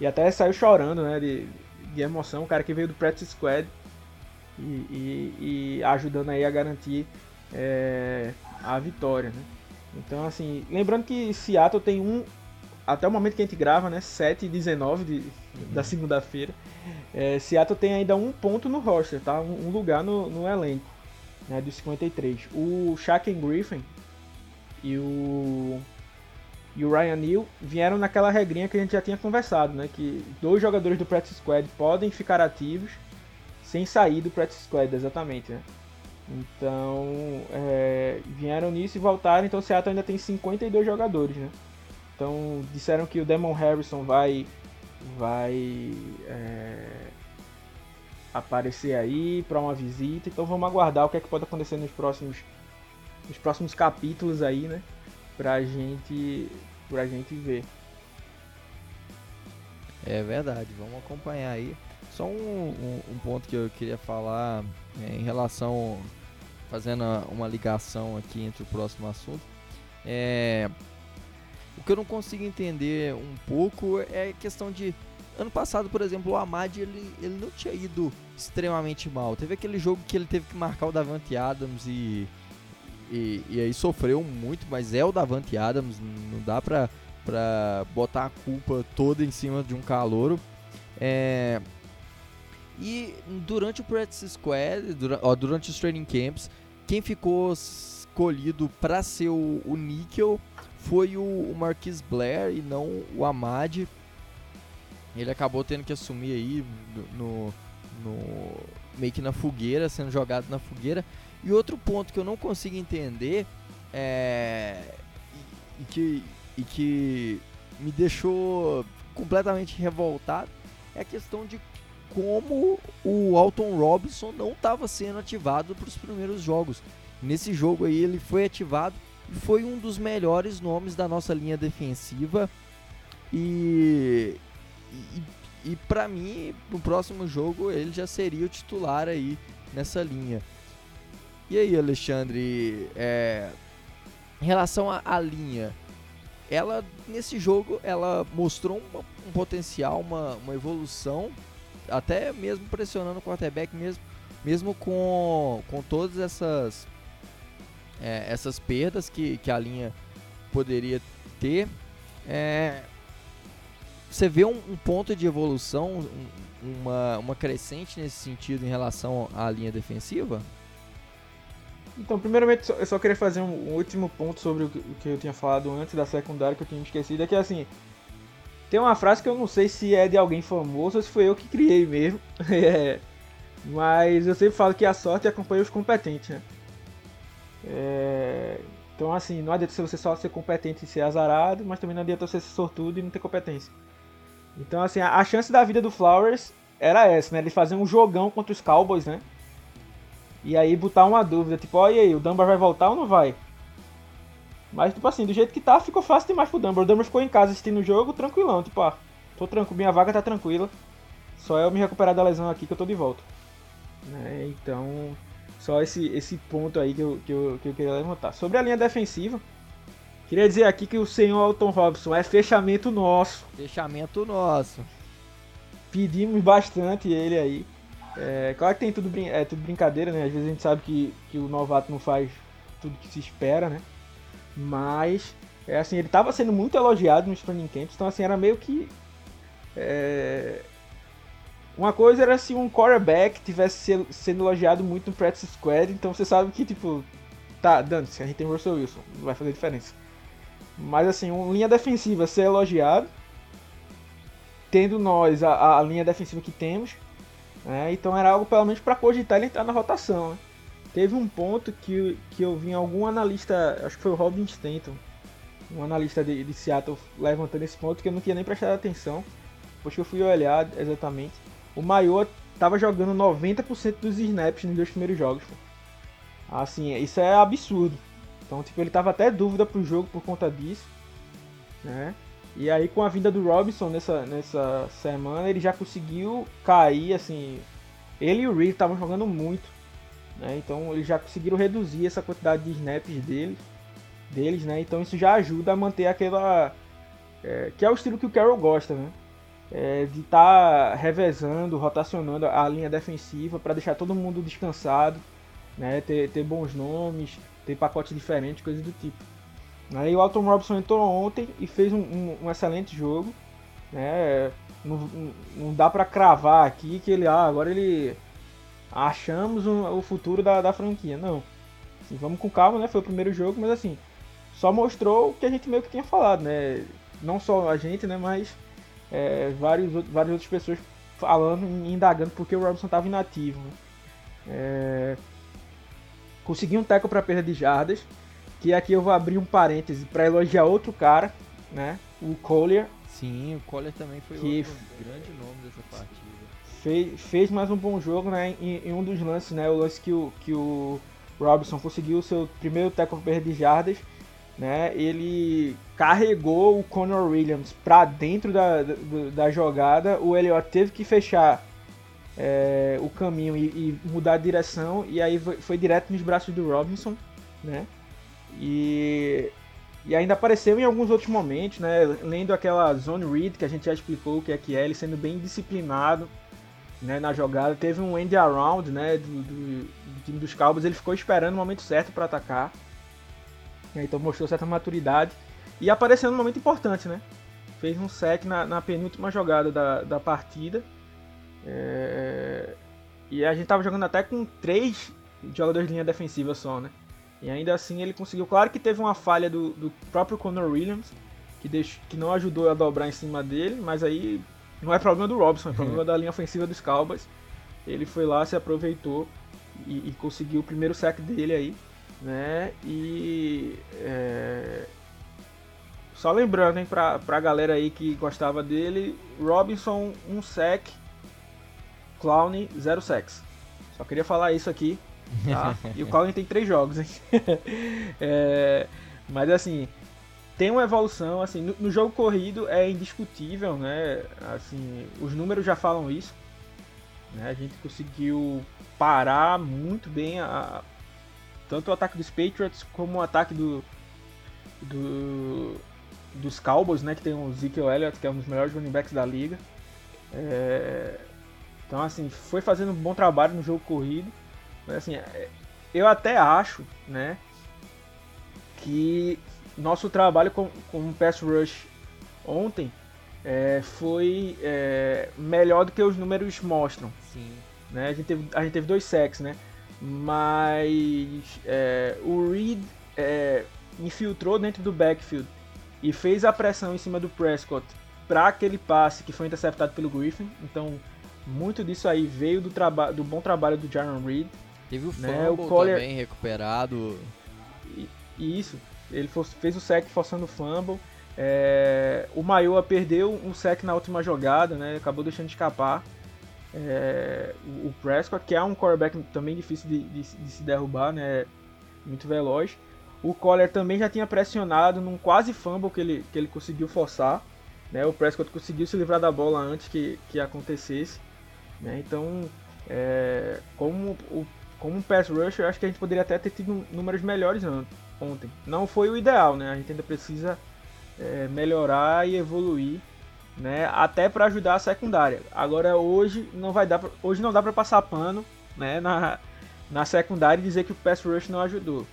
E até saiu chorando, né? De, de emoção, o cara que veio do practice squad e, e, e ajudando aí a garantir é, a vitória, né? Então, assim, lembrando que Seattle tem um, até o momento que a gente grava, né? 7 e 19 de, da segunda-feira. É, Seattle tem ainda um ponto no roster, tá? Um, um lugar no, no elenco né, dos 53. O Shaquem Griffin e o e o Ryan Neal vieram naquela regrinha que a gente já tinha conversado, né, que dois jogadores do practice squad podem ficar ativos sem sair do practice squad, exatamente, né? Então, é, vieram nisso e voltaram, então o Seattle ainda tem 52 jogadores, né? Então, disseram que o Demon Harrison vai vai é, aparecer aí para uma visita. Então vamos aguardar o que é que pode acontecer nos próximos nos próximos capítulos aí, né? Pra gente pra gente ver. É verdade, vamos acompanhar aí. Só um, um, um ponto que eu queria falar é, em relação, fazendo uma ligação aqui entre o próximo assunto. É, o que eu não consigo entender um pouco é a questão de Ano passado, por exemplo, o Amad ele, ele não tinha ido extremamente mal. Teve aquele jogo que ele teve que marcar o Davante Adams e, e, e aí sofreu muito, mas é o Davante Adams, não dá pra, pra botar a culpa toda em cima de um calouro. É, e durante o Practice Squad, durante, ó, durante os training camps, quem ficou escolhido para ser o, o foi o, o Marquis Blair e não o Amad. Ele acabou tendo que assumir aí no, no meio que na fogueira, sendo jogado na fogueira. E outro ponto que eu não consigo entender é e, e que e que me deixou completamente revoltado é a questão de como o Alton Robinson não estava sendo ativado para os primeiros jogos. Nesse jogo aí ele foi ativado e foi um dos melhores nomes da nossa linha defensiva. E, e, e para mim, no próximo jogo, ele já seria o titular aí nessa linha. E aí, Alexandre, é, em relação à linha, ela nesse jogo ela mostrou uma, um potencial, uma, uma evolução, até mesmo pressionando o quarterback mesmo, mesmo com, com todas essas é, essas perdas que, que a linha poderia ter. É, você vê um, um ponto de evolução, um, uma, uma crescente nesse sentido em relação à linha defensiva? Então, primeiramente, eu só queria fazer um, último ponto sobre o que, eu tinha falado antes da secundária, que eu tinha esquecido, é que assim, tem uma frase que eu não sei se é de alguém famoso ou se foi eu que criei mesmo, é, mas eu sempre falo que a sorte acompanha os competentes, né? É, então, assim, não adianta você só ser competente e ser azarado, mas também não adianta você ser sortudo e não ter competência. Então, assim, a, a chance da vida do Flowers era essa, né? Ele fazer um jogão contra os Cowboys, né? E aí botar uma dúvida, tipo, olha aí, o Dunbar vai voltar ou não vai? Mas, tipo assim, do jeito que tá, ficou fácil demais pro Dunbar. O Dunbar ficou em casa assistindo o jogo, tranquilão, tipo, ah, tô tranquilo, minha vaga tá tranquila. Só eu me recuperar da lesão aqui que eu tô de volta. Né? Então, só esse, esse ponto aí que eu, que, eu, que eu queria levantar. Sobre a linha defensiva, Queria dizer aqui que o senhor Alton Robson é fechamento nosso. Fechamento nosso. Pedimos bastante ele aí. É, claro que tem tudo, é, tudo brincadeira, né? Às vezes a gente sabe que, que o novato não faz tudo que se espera, né? Mas, é assim, ele estava sendo muito elogiado nos training camps, então assim, era meio que... É... Uma coisa era se um quarterback tivesse sendo elogiado muito no practice squad, então você sabe que, tipo, tá, dane-se, a gente tem Russell Wilson, não vai fazer diferença. Mas assim, uma linha defensiva ser elogiado tendo nós a, a linha defensiva que temos, né? então era algo pelo menos para cogitar ele entrar na rotação. Né? Teve um ponto que, que eu vi algum analista, acho que foi o Robin Stanton, um analista de, de Seattle levantando esse ponto que eu não tinha nem prestado atenção, que eu fui olhar exatamente. O Maior tava jogando 90% dos snaps nos dois primeiros jogos. Assim, isso é absurdo. Então, tipo, ele tava até dúvida pro jogo por conta disso, né? E aí com a vinda do Robinson nessa, nessa semana, ele já conseguiu cair, assim. Ele e o Reed estavam jogando muito. Né? Então eles já conseguiram reduzir essa quantidade de snaps deles, deles, né? Então isso já ajuda a manter aquela. É, que é o estilo que o Carroll gosta, né? É, de estar tá revezando, rotacionando a linha defensiva para deixar todo mundo descansado, né? Ter, ter bons nomes, ter pacotes diferentes, coisas do tipo. Aí o Alton Robson entrou ontem e fez um, um, um excelente jogo. Né? Não, não dá para cravar aqui que ele ah, agora ele achamos o futuro da, da franquia. Não. Assim, vamos com calma, né? Foi o primeiro jogo, mas assim, só mostrou o que a gente meio que tinha falado, né? Não só a gente, né? Mas é, vários, várias outras pessoas falando indagando porque o Robson estava inativo. Né? É... Consegui um tackle para perda de jardas. Que aqui eu vou abrir um parêntese para elogiar outro cara, né? O Collier. Sim, o Collier também foi que outro grande nome dessa partida. Fez, fez mais um bom jogo, né? Em, em, um dos lances, né? O lance que o, que o Robinson conseguiu o seu primeiro tackle para de jardas, né? Ele carregou o Conor Williams para dentro da, da, da, jogada. O Elliott teve que fechar é, o caminho e, e, mudar a direção e aí foi, foi direto nos braços do Robinson, né? E, e ainda apareceu em alguns outros momentos, né? Lendo aquela zone read que a gente já explicou o que é que é, ele sendo bem disciplinado né, na jogada. Teve um end around né, do, do, do time dos Cowboys, ele ficou esperando o momento certo para atacar. Então mostrou certa maturidade. E apareceu num momento importante, né? Fez um sec na, na penúltima jogada da, da partida. É... E a gente tava jogando até com três jogadores de linha defensiva só, né? E ainda assim ele conseguiu. Claro que teve uma falha do, do próprio Conor Williams, que, deixou, que não ajudou a dobrar em cima dele, mas aí não é problema do Robson, é problema da linha ofensiva dos Cowboys. Ele foi lá, se aproveitou e, e conseguiu o primeiro sack dele aí, né? E é... só lembrando, hein, pra, pra galera aí que gostava dele, Robinson um sack, Clown zero sacks. Só queria falar isso aqui Tá? e o Colin tem três jogos, hein? é, mas assim, tem uma evolução, assim, no, no, jogo corrido é indiscutível, né? Assim, os números já falam isso. Né? A gente conseguiu parar muito bem a, tanto o ataque dos Patriots como o ataque do, do dos Cowboys, né? Que tem o Ezekiel Elliott, que é um dos melhores running backs da liga. É, então, assim, foi fazendo um bom trabalho no jogo corrido. Mas assim, é, eu até acho, né, que nosso trabalho com, com o Pass Rush ontem é, foi é, melhor do que os números mostram. Sim. Né? A, gente teve, a gente teve dois sacks, né? Mas é, o Reed é, infiltrou dentro do backfield e fez a pressão em cima do Prescott para aquele passe que foi interceptado pelo Griffin. Então, muito disso aí veio do, do bom trabalho do Jaron Reed. Teve o né, fumble o Collier... também recuperado. Isso, ele fez o sec forçando o fumble. É... o Maioa perdeu um sec na última jogada, né? Acabou deixando escapar. É... o Prescott, que é um quarterback também difícil de, de, de, se derrubar, né? Muito veloz. O Collier também já tinha pressionado num quase fumble que ele, que ele conseguiu forçar. Né? O Prescott conseguiu se livrar da bola antes que, que acontecesse. Né? Então, é, como o como um pass rusher, acho que a gente poderia até ter tido números melhores ontem. Não foi o ideal, né? A gente ainda precisa é, melhorar e evoluir, né? Até para ajudar a secundária. Agora hoje não vai dar, pra, hoje não dá para passar pano, né? Na, na secundária e dizer que o pass rush não ajudou,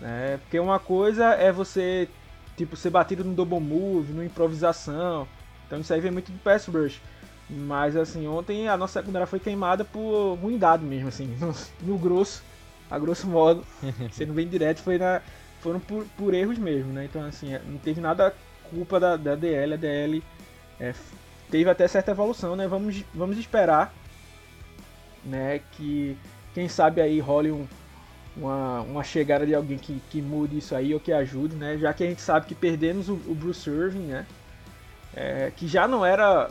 né? Porque uma coisa é você tipo ser batido no double move, no improvisação. Então isso aí vem muito do pass rush. Mas assim, ontem a nossa secundária foi queimada por ruindade mesmo, assim, no, no grosso, a grosso modo, sendo bem direto, foi na, foram por, por erros mesmo, né? Então assim, não teve nada culpa da, da DL, a DL é, teve até certa evolução, né? Vamos, vamos esperar, né? Que quem sabe aí role um, uma, uma chegada de alguém que, que mude isso aí ou que ajude, né? Já que a gente sabe que perdemos o, o Bruce Irving, né? É, que já não era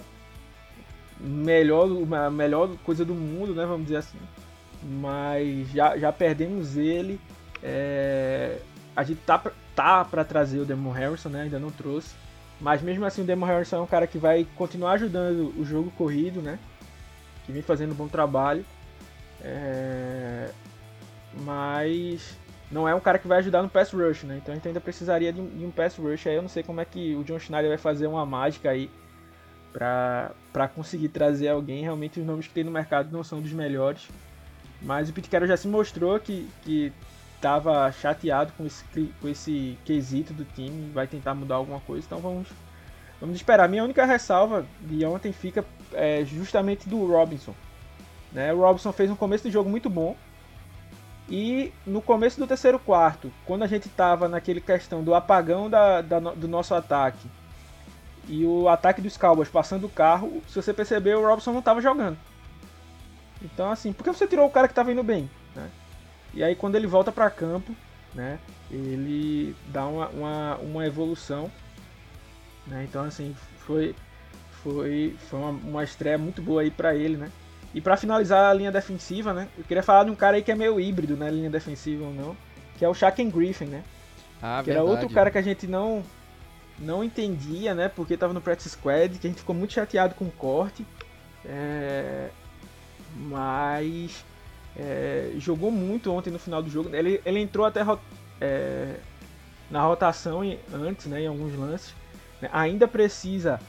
melhor, a melhor coisa do mundo, né? Vamos dizer assim. Mas já, já perdemos ele. É, a gente tá, tá para trazer o Demon Harrison, né? Ainda não trouxe. Mas mesmo assim o Demon Harrison é um cara que vai continuar ajudando o jogo corrido, né? Que vem fazendo um bom trabalho. É... Mas não é um cara que vai ajudar no pass rush, né? Então a gente ainda precisaria de um, de um pass rush. Aí eu não sei como é que o John Schneider vai fazer uma mágica aí pra conseguir trazer alguém. Realmente os nomes que tem no mercado não são dos melhores. Mas o Carroll já se mostrou que, que estava chateado com esse, com esse quesito do time, vai tentar mudar alguma coisa, então vamos, vamos esperar. Minha única ressalva de ontem fica é, justamente do Robinson. Né? O Robinson fez um começo de jogo muito bom, e no começo do terceiro quarto, quando a gente estava naquele questão do apagão da, da, do nosso ataque e o ataque dos Cowboys passando o carro, se você percebeu, o Robinson não estava jogando. Então, assim, por que você tirou o cara que estava indo bem? Né? E aí quando ele volta para campo, né, ele dá uma, uma, uma evolução. Né? Então assim, foi, foi, foi uma, uma estreia muito boa aí para ele, né? E para finalizar a linha defensiva, né? Eu queria falar de um cara aí que é meio híbrido, né? Linha defensiva ou não. Que é o Shaquem Griffin, né? Ah, que verdade. era outro cara que a gente não não entendia, né? Porque tava no practice squad, que a gente ficou muito chateado com o corte. É... Mas é, jogou muito ontem no final do jogo. Ele, ele entrou até é, na rotação antes, né, em alguns lances. Ainda precisa,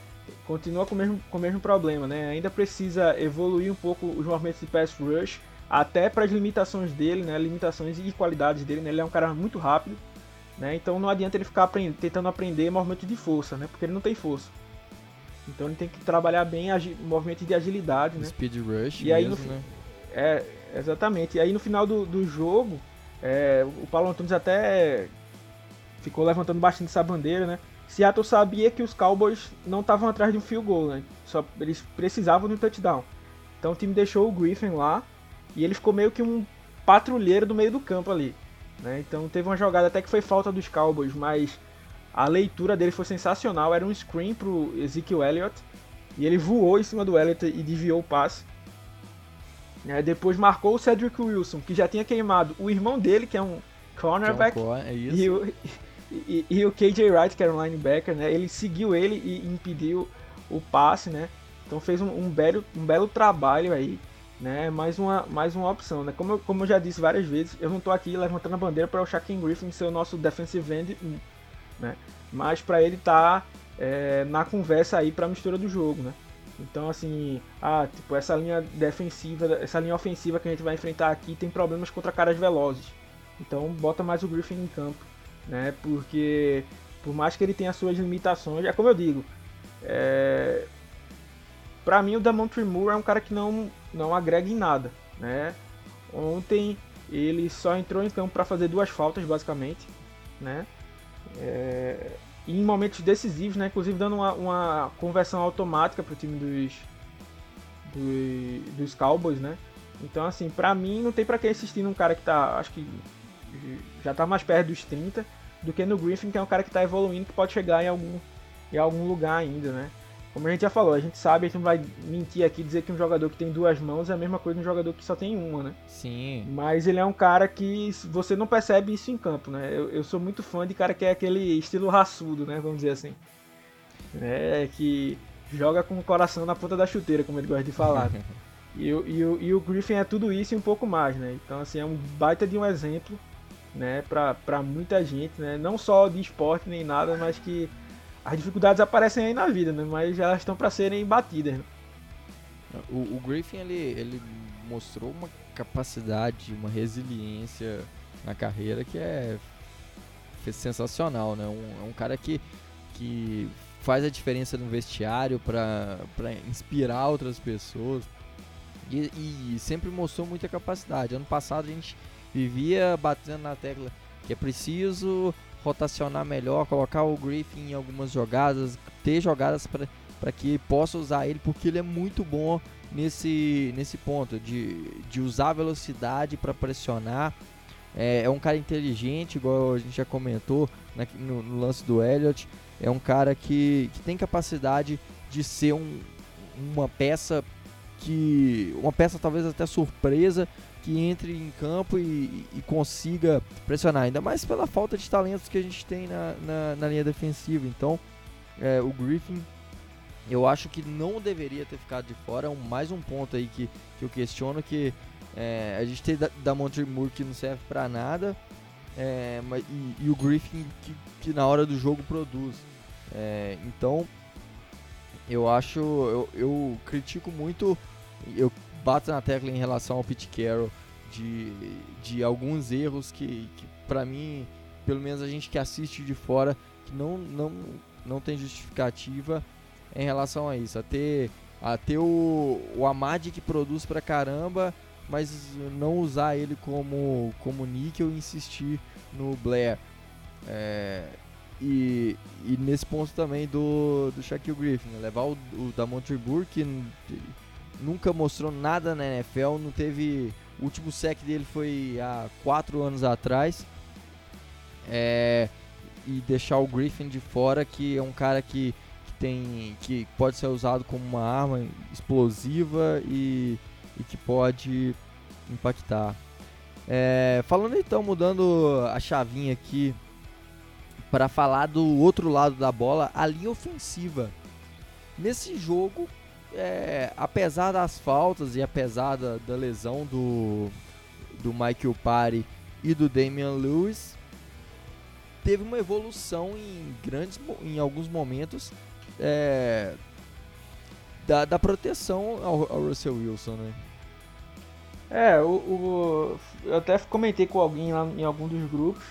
continua com o, mesmo, com o mesmo problema, né, ainda precisa evoluir um pouco os movimentos de pass rush, até para as limitações dele, né, limitações e qualidades dele. Né, ele é um cara muito rápido, né, então não adianta ele ficar aprend tentando aprender movimento de força, né, porque ele não tem força. Então ele tem que trabalhar bem movimento de agilidade, né? Speed rush e aí mesmo, no, né? É, Exatamente. E aí no final do, do jogo, é, o Paulo Antunes até ficou levantando bastante essa bandeira, né? Seattle sabia que os Cowboys não estavam atrás de um field goal, né? Só eles precisavam de um touchdown. Então o time deixou o Griffin lá e ele ficou meio que um patrulheiro do meio do campo ali. Né? Então teve uma jogada até que foi falta dos Cowboys, mas a leitura dele foi sensacional. Era um screen pro Ezekiel Elliott e ele voou em cima do Elliott e desviou o passe. Né? Depois marcou o Cedric Wilson, que já tinha queimado o irmão dele, que é um cornerback, é e, o, e, e, o KJ Wright, que era um linebacker, né? ele seguiu ele e impediu o passe, né? Então fez um, um, belo, um belo trabalho aí, né? Mais uma, mais uma opção, né? Como eu, como eu já disse várias vezes, eu não estou aqui levantando a bandeira para o Shaquem Griffin ser o nosso defensive end, né? Mas para ele estar tá, é, na conversa aí para a mistura do jogo, né? Então, assim, ah, tipo, essa linha defensiva, essa linha ofensiva que a gente vai enfrentar aqui tem problemas contra caras velozes. Então, bota mais o Griffin em campo, né? Porque, por mais que ele tenha suas limitações, é como eu digo, é... pra mim o Damon Moore é um cara que não, não agrega em nada, né? Ontem ele só entrou em campo para fazer duas faltas, basicamente, né? É em momentos decisivos, né? Inclusive dando uma, uma conversão automática para o time dos, dos, dos Cowboys, né? Então, assim, pra mim não tem para que assistir num cara que tá, acho que já tá mais perto dos 30 do que no Griffin, que é um cara que tá evoluindo, que pode chegar em algum, em algum lugar ainda, né? Como a gente já falou, a gente sabe, a gente não vai mentir aqui dizer que um jogador que tem duas mãos é a mesma coisa de um jogador que só tem uma, né? Sim. Mas ele é um cara que você não percebe isso em campo, né? Eu, eu sou muito fã de cara que é aquele estilo raçudo, né? Vamos dizer assim. É, que joga com o coração na ponta da chuteira, como ele gosta de falar. e, o, e, o, e o Griffin é tudo isso e um pouco mais, né? Então, assim, é um baita de um exemplo, né? Pra, pra muita gente, né? Não só de esporte nem nada, mas que as dificuldades aparecem aí na vida, né? Mas elas estão para serem batidas. Né? O, o, Griffin ele, ele mostrou uma capacidade, uma resiliência na carreira que é sensacional, né? Um, é um cara que, que faz a diferença no vestiário para inspirar outras pessoas e, e, sempre mostrou muita capacidade. Ano passado a gente vivia batendo na tecla que é preciso rotacionar melhor, colocar o Griffin em algumas jogadas, ter jogadas para que possa usar ele, porque ele é muito bom nesse, nesse ponto de, de usar velocidade para pressionar. É, é, um cara inteligente, igual a gente já comentou né, no, no, lance do Elliott. É um cara que, que tem capacidade de ser um, uma peça que. Uma peça talvez até surpresa que entre em campo e, e, consiga pressionar, ainda mais pela falta de talentos que a gente tem na, na, na linha defensiva. Então, é, o Griffin, eu acho que não deveria ter ficado de fora. Um, mais um ponto aí que, que eu questiono que é, a gente tem da, da Montreal Moore que não serve para nada, é, e, e, o Griffin que, que, na hora do jogo produz. É, então, eu acho, eu, eu critico muito, eu bato na tecla em relação ao Pete Carroll de, de alguns erros que, que para mim, pelo menos a gente que assiste de fora, que não, não, não tem justificativa em relação a isso. A ter, a ter o, o Amad que produz pra caramba, mas não usar ele como, como níquel e insistir no Blair. É, e, e nesse ponto também do, do Shaquille Griffin, né? levar o, o da Montrebourg, que nunca mostrou nada na NFL, não teve. O último sec dele foi há quatro anos atrás. É, e deixar o Griffin de fora, que é um cara que, que, tem. que pode ser usado como uma arma explosiva e, e que pode impactar. É, falando então, mudando a chavinha aqui para falar do outro lado da bola, a linha ofensiva. Nesse jogo, é, apesar das faltas e apesar da, da, lesão do, do Michael Parry e do Damian Lewis, teve uma evolução em grandes em alguns momentos é, da, da proteção ao, ao, Russell Wilson, né? É, o, o, eu até comentei com alguém lá em algum dos grupos,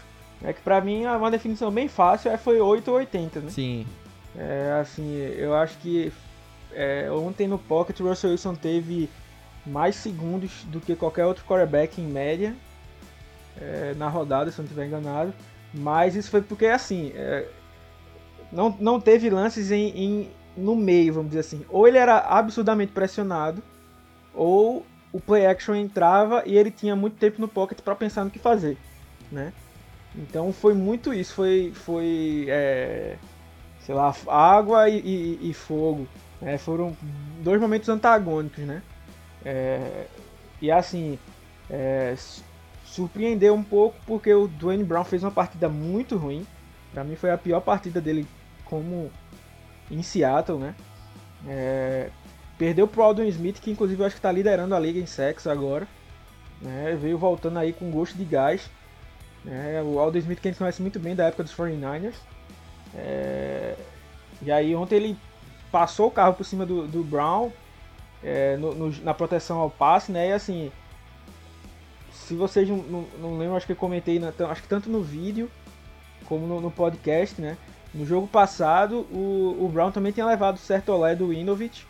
é que pra mim uma definição bem fácil é, foi 8 ou 80, né? Sim. É, assim, eu acho que é, ontem no Pocket, o Russell Wilson teve mais segundos do que qualquer outro quarterback em média é, na rodada, se não estiver enganado. Mas isso foi porque, assim, é, não, não teve lances em, em, no meio, vamos dizer assim. Ou ele era absurdamente pressionado, ou o play action entrava e ele tinha muito tempo no pocket para pensar no que fazer, né? Então foi muito isso, foi, foi é, sei lá, água e, e, e fogo. É, foram dois momentos antagônicos, né? É, e assim, é, surpreendeu um pouco porque o Dwayne Brown fez uma partida muito ruim. Para mim foi a pior partida dele como em Seattle, né? É, perdeu pro Aldon Smith, que inclusive eu acho que está liderando a liga em sexo agora. Né? Veio voltando aí com gosto de gás. Né? O Aldon Smith que a gente conhece muito bem da época dos 49ers. É, e aí ontem ele passou o carro por cima do, do Brown é, no, no, na proteção ao passe, né? E assim, se vocês não, não, lembram, acho que eu comentei, na, acho que tanto no vídeo como no, no podcast, né? No jogo passado, o, o, Brown também tinha levado certo olé do Inovich,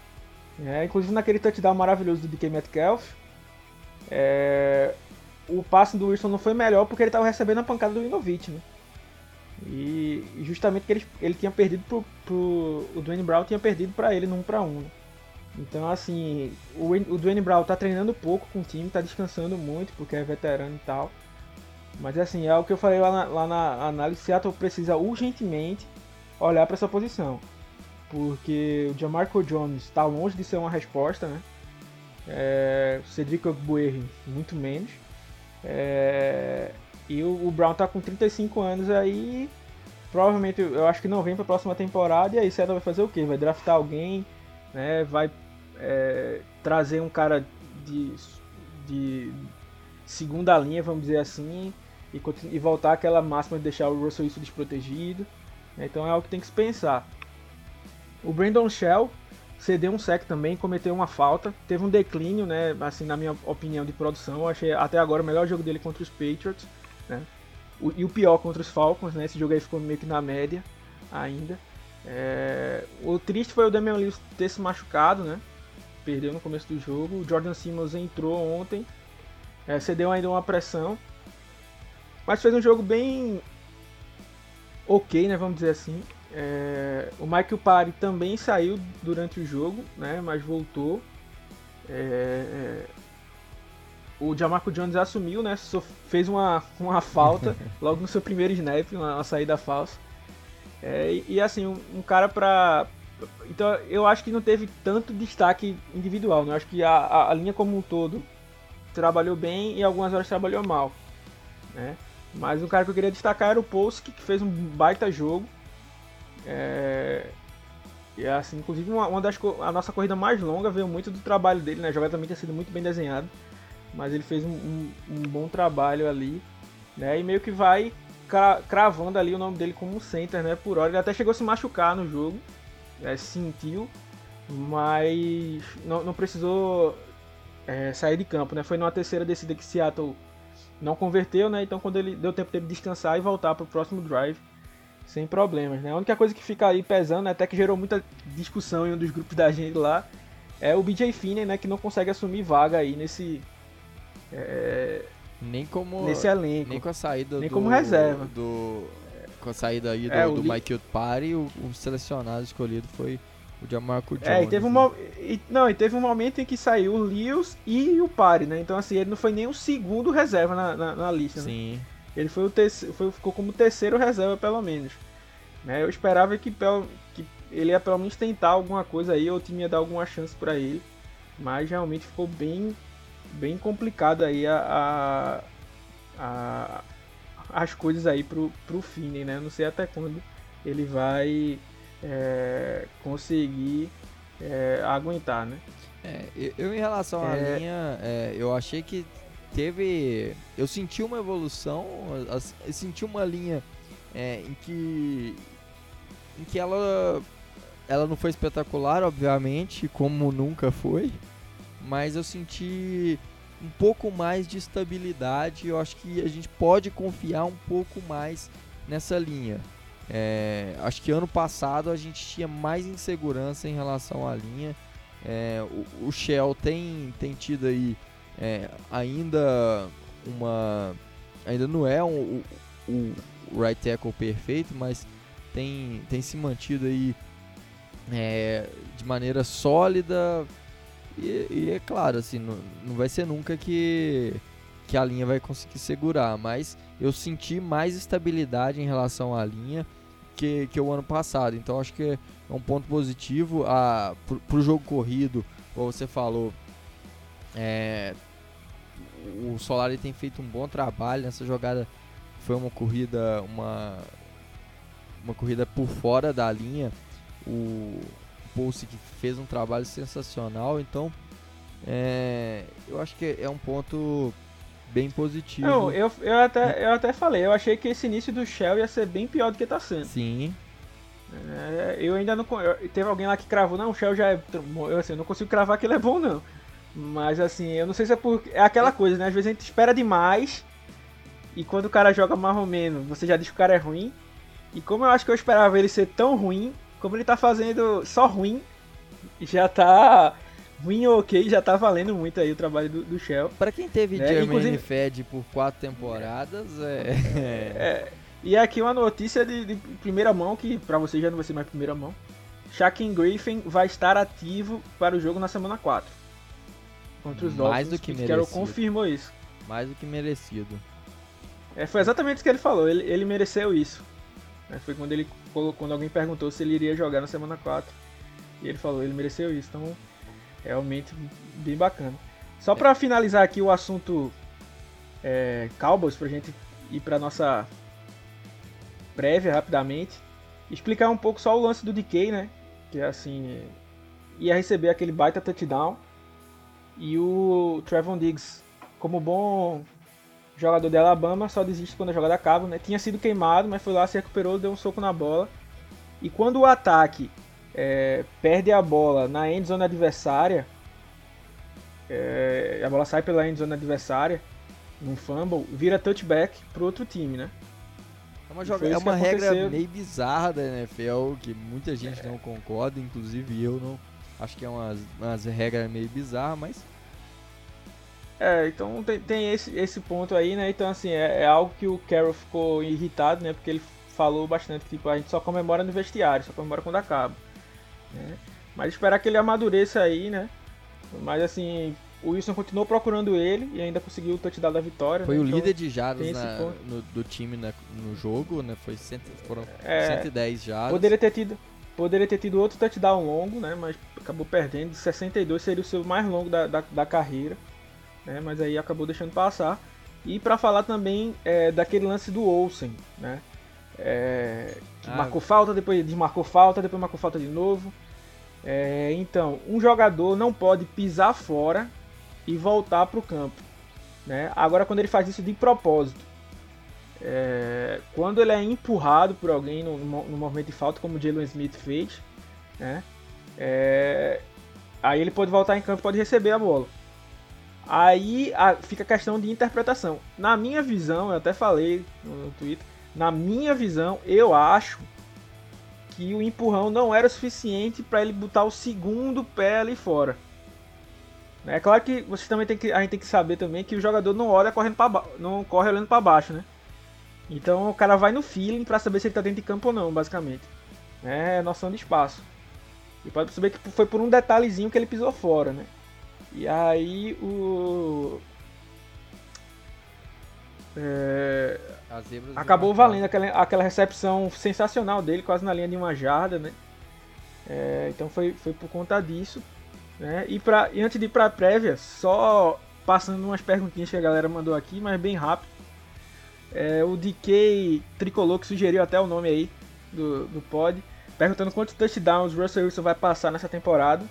né? inclusive naquele touchdown maravilhoso do DK Metcalf. É, o passe do Wilson não foi melhor porque ele estava recebendo a pancada do Inovich, né? E justamente que ele, ele tinha perdido pro, pro. O Dwayne Brown tinha perdido para ele 1 para 1 né? Então assim, o, o Dwayne Brown tá treinando pouco com o time, tá descansando muito porque é veterano e tal. Mas assim, é o que eu falei lá na, lá na análise, Seattle precisa urgentemente olhar para essa posição. Porque o Jamarco Jones está longe de ser uma resposta, né? É, Cedric Buerri, muito menos. É, e o, o, Brown tá com 35 anos aí. Provavelmente eu acho que não vem para a próxima temporada. E aí Seattle vai fazer o quê? Vai draftar alguém, né? Vai é, trazer um cara de, de segunda linha, vamos dizer assim, e, e voltar aquela máxima de deixar o Russell Wilson desprotegido. Então é algo que tem que se pensar. O Brandon Shell cedeu um sec também, cometeu uma falta, teve um declínio, né, assim, na minha opinião de produção. Eu achei até agora o melhor jogo dele contra os Patriots. Né? O, e o pior contra os Falcons, né? Esse jogo aí ficou meio que na média ainda. É, o triste foi o Damian Lewis ter se machucado, né? Perdeu no começo do jogo. O Jordan Simmons entrou ontem, é, cedeu ainda uma pressão, mas fez um jogo bem ok, né? Vamos dizer assim. É, o Michael Parry também saiu durante o jogo, né? Mas voltou. É, é o Jamarco Jones assumiu, né? Fez uma, uma falta logo no seu primeiro snap, uma, uma saída falsa. É, e, e, assim, um, um, cara pra. Então eu acho que não teve tanto destaque individual, né? Eu acho que a, a, a, linha como um todo trabalhou bem e algumas horas trabalhou mal. Né? Mas um cara que eu queria destacar era o Polsky, que fez um baita jogo. É, e assim, inclusive uma, uma, das a nossa corrida mais longa veio muito do trabalho dele, né? A jogada também tinha sido muito bem desenhada mas ele fez um, um, um bom trabalho ali, né? E meio que vai cravando ali o nome dele como center, né? Por hora ele até chegou a se machucar no jogo, é, sentiu, mas não, não precisou é, sair de campo, né? Foi numa terceira descida que Seattle não converteu, né? Então quando ele deu tempo dele descansar e voltar para o próximo drive sem problemas, né? A única coisa que fica aí pesando, né? até que gerou muita discussão em um dos grupos da gente lá, é o BJ Finney, né? Que não consegue assumir vaga aí nesse é, nem como nesse elenco. Nem com a saída nem do, como reserva. Do, com a saída aí do, é, do Michael Party, o, o, selecionado escolhido foi o Jamarco Jones. É, e teve, um, né? e, não, e teve um momento em que saiu o Lewis e o Party, né? Então assim, ele não foi nem o segundo reserva na, na, na lista. Né? Sim. Ele foi o terceiro, foi, ficou como terceiro reserva pelo menos. Né? Eu esperava que, que ele ia pelo menos tentar alguma coisa aí, ou o time ia dar alguma chance para ele. Mas realmente ficou bem bem complicado aí a, a, a, as coisas aí pro, pro Finney, né? Não sei até quando ele vai é, conseguir é, aguentar, né? É, eu, em relação à é. linha, é, eu achei que teve. Eu senti uma evolução, eu senti uma linha é, em que. em que ela. Ela não foi espetacular, obviamente, como nunca foi mas eu senti um pouco mais de estabilidade. Eu acho que a gente pode confiar um pouco mais nessa linha. É, acho que ano passado a gente tinha mais insegurança em relação à linha. É, o, o, Shell tem, tem tido aí é, ainda uma. Ainda não é um, o, o right tackle perfeito, mas tem, tem se mantido aí é, de maneira sólida, e, e, é claro, assim, não, não vai ser nunca que, que a linha vai conseguir segurar, mas eu senti mais estabilidade em relação à linha que, que o ano passado. Então acho que é um ponto positivo a, pro, o jogo corrido, como você falou. É, o Solari tem feito um bom trabalho nessa jogada. Foi uma corrida, uma, uma corrida por fora da linha. O, Pulse que fez um trabalho sensacional, então é, eu acho que é um ponto bem positivo. Não, eu, eu, até, eu até falei, eu achei que esse início do Shell ia ser bem pior do que tá sendo. Sim. É, eu ainda não. Eu, teve alguém lá que cravou, não, o Shell já é. Eu, assim, eu não consigo cravar que ele é bom, não. Mas assim, eu não sei se é por. É aquela coisa, né? Às vezes a gente espera demais. E quando o cara joga mais ou menos, você já diz que o cara é ruim. E como eu acho que eu esperava ele ser tão ruim, como ele tá fazendo só ruim, já tá ruim ou ok, já tá valendo muito aí o trabalho do, do Shell. Para quem teve né? Germaine Inclusive... Fed por quatro temporadas, é... é... E aqui uma notícia de, de primeira mão, que para você já não vai ser mais primeira mão. Shaquem Griffin vai estar ativo para o jogo na semana 4. Contra os Mais do que merecido. confirmou isso. Mais do que merecido. É, foi exatamente isso que ele falou, ele, ele mereceu isso. É, foi quando ele quando alguém perguntou se ele iria jogar na semana 4. E ele falou, ele mereceu isso. Então, realmente bem bacana. Só para finalizar aqui o assunto é, Cowboys, pra gente ir pra nossa prévia rapidamente. Explicar um pouco só o lance do DK, né? Que é assim. Ia receber aquele baita touchdown. E o Trevon Diggs, como bom jogador de Alabama, só desiste quando a jogada acaba, né? Tinha sido queimado, mas foi lá, se recuperou, deu um soco na bola. E quando o ataque é, perde a bola na endzone adversária, é, a bola sai pela endzone adversária, num fumble, vira touchback pro outro time, né? É uma, joga... é uma regra meio bizarra da NFL, que muita gente é. não concorda, inclusive eu não. Acho que é uma, uma regra meio bizarra, mas é, então tem, tem esse, esse ponto aí, né? Então, assim, é, é, algo que o Carroll ficou irritado, né? Porque ele falou bastante, tipo, a gente só comemora no vestiário, só comemora quando acaba. Né? Mas esperar que ele amadureça aí, né? Mas assim, o Wilson continuou procurando ele e ainda conseguiu o touchdown da vitória. Foi né? o Então, líder de jardas na- no- do time na- no jogo, né? Foi cento, foram É, 110 jardas. Poderia ter tido, poderia ter tido outro touchdown longo, né? Mas acabou perdendo. 62 seria o seu mais longo da, da, da carreira, né? Mas aí acabou deixando passar. E para falar também é, daquele lance do Olsen, né? É, que Ah. marcou falta, depois desmarcou falta, depois marcou falta de novo. É, então, um jogador não pode pisar fora e voltar para o campo. Né? Agora, quando ele faz isso de propósito, é, quando ele é empurrado por alguém no, no- movimento de falta, como o Jalen Smith fez, né? É, aí ele pode voltar em campo e pode receber a bola. Aí a- fica a questão de interpretação. Na minha visão, eu até falei no, no Twitter, na minha visão, eu acho que o empurrão não era suficiente para ele botar o segundo pé ali fora. É claro que vocês também tem que a gente tem que saber também que o jogador não olha correndo para não corre olhando para baixo, né? Então o cara vai no feeling para saber se ele tá dentro de campo ou não, basicamente. É noção de espaço. E pode perceber que foi por um detalhezinho que ele pisou fora, né? E aí o é, acabou valendo aquela, aquela recepção sensacional dele, quase na linha de uma jarda, né? É, então foi, foi por conta disso. Né? E, pra, e antes de ir pra prévia, só passando umas perguntinhas que a galera mandou aqui, mas bem rápido. É, o DK Tricolor, que sugeriu até o nome aí do, do pod, perguntando quantos touchdowns Russell Wilson vai passar nessa temporada.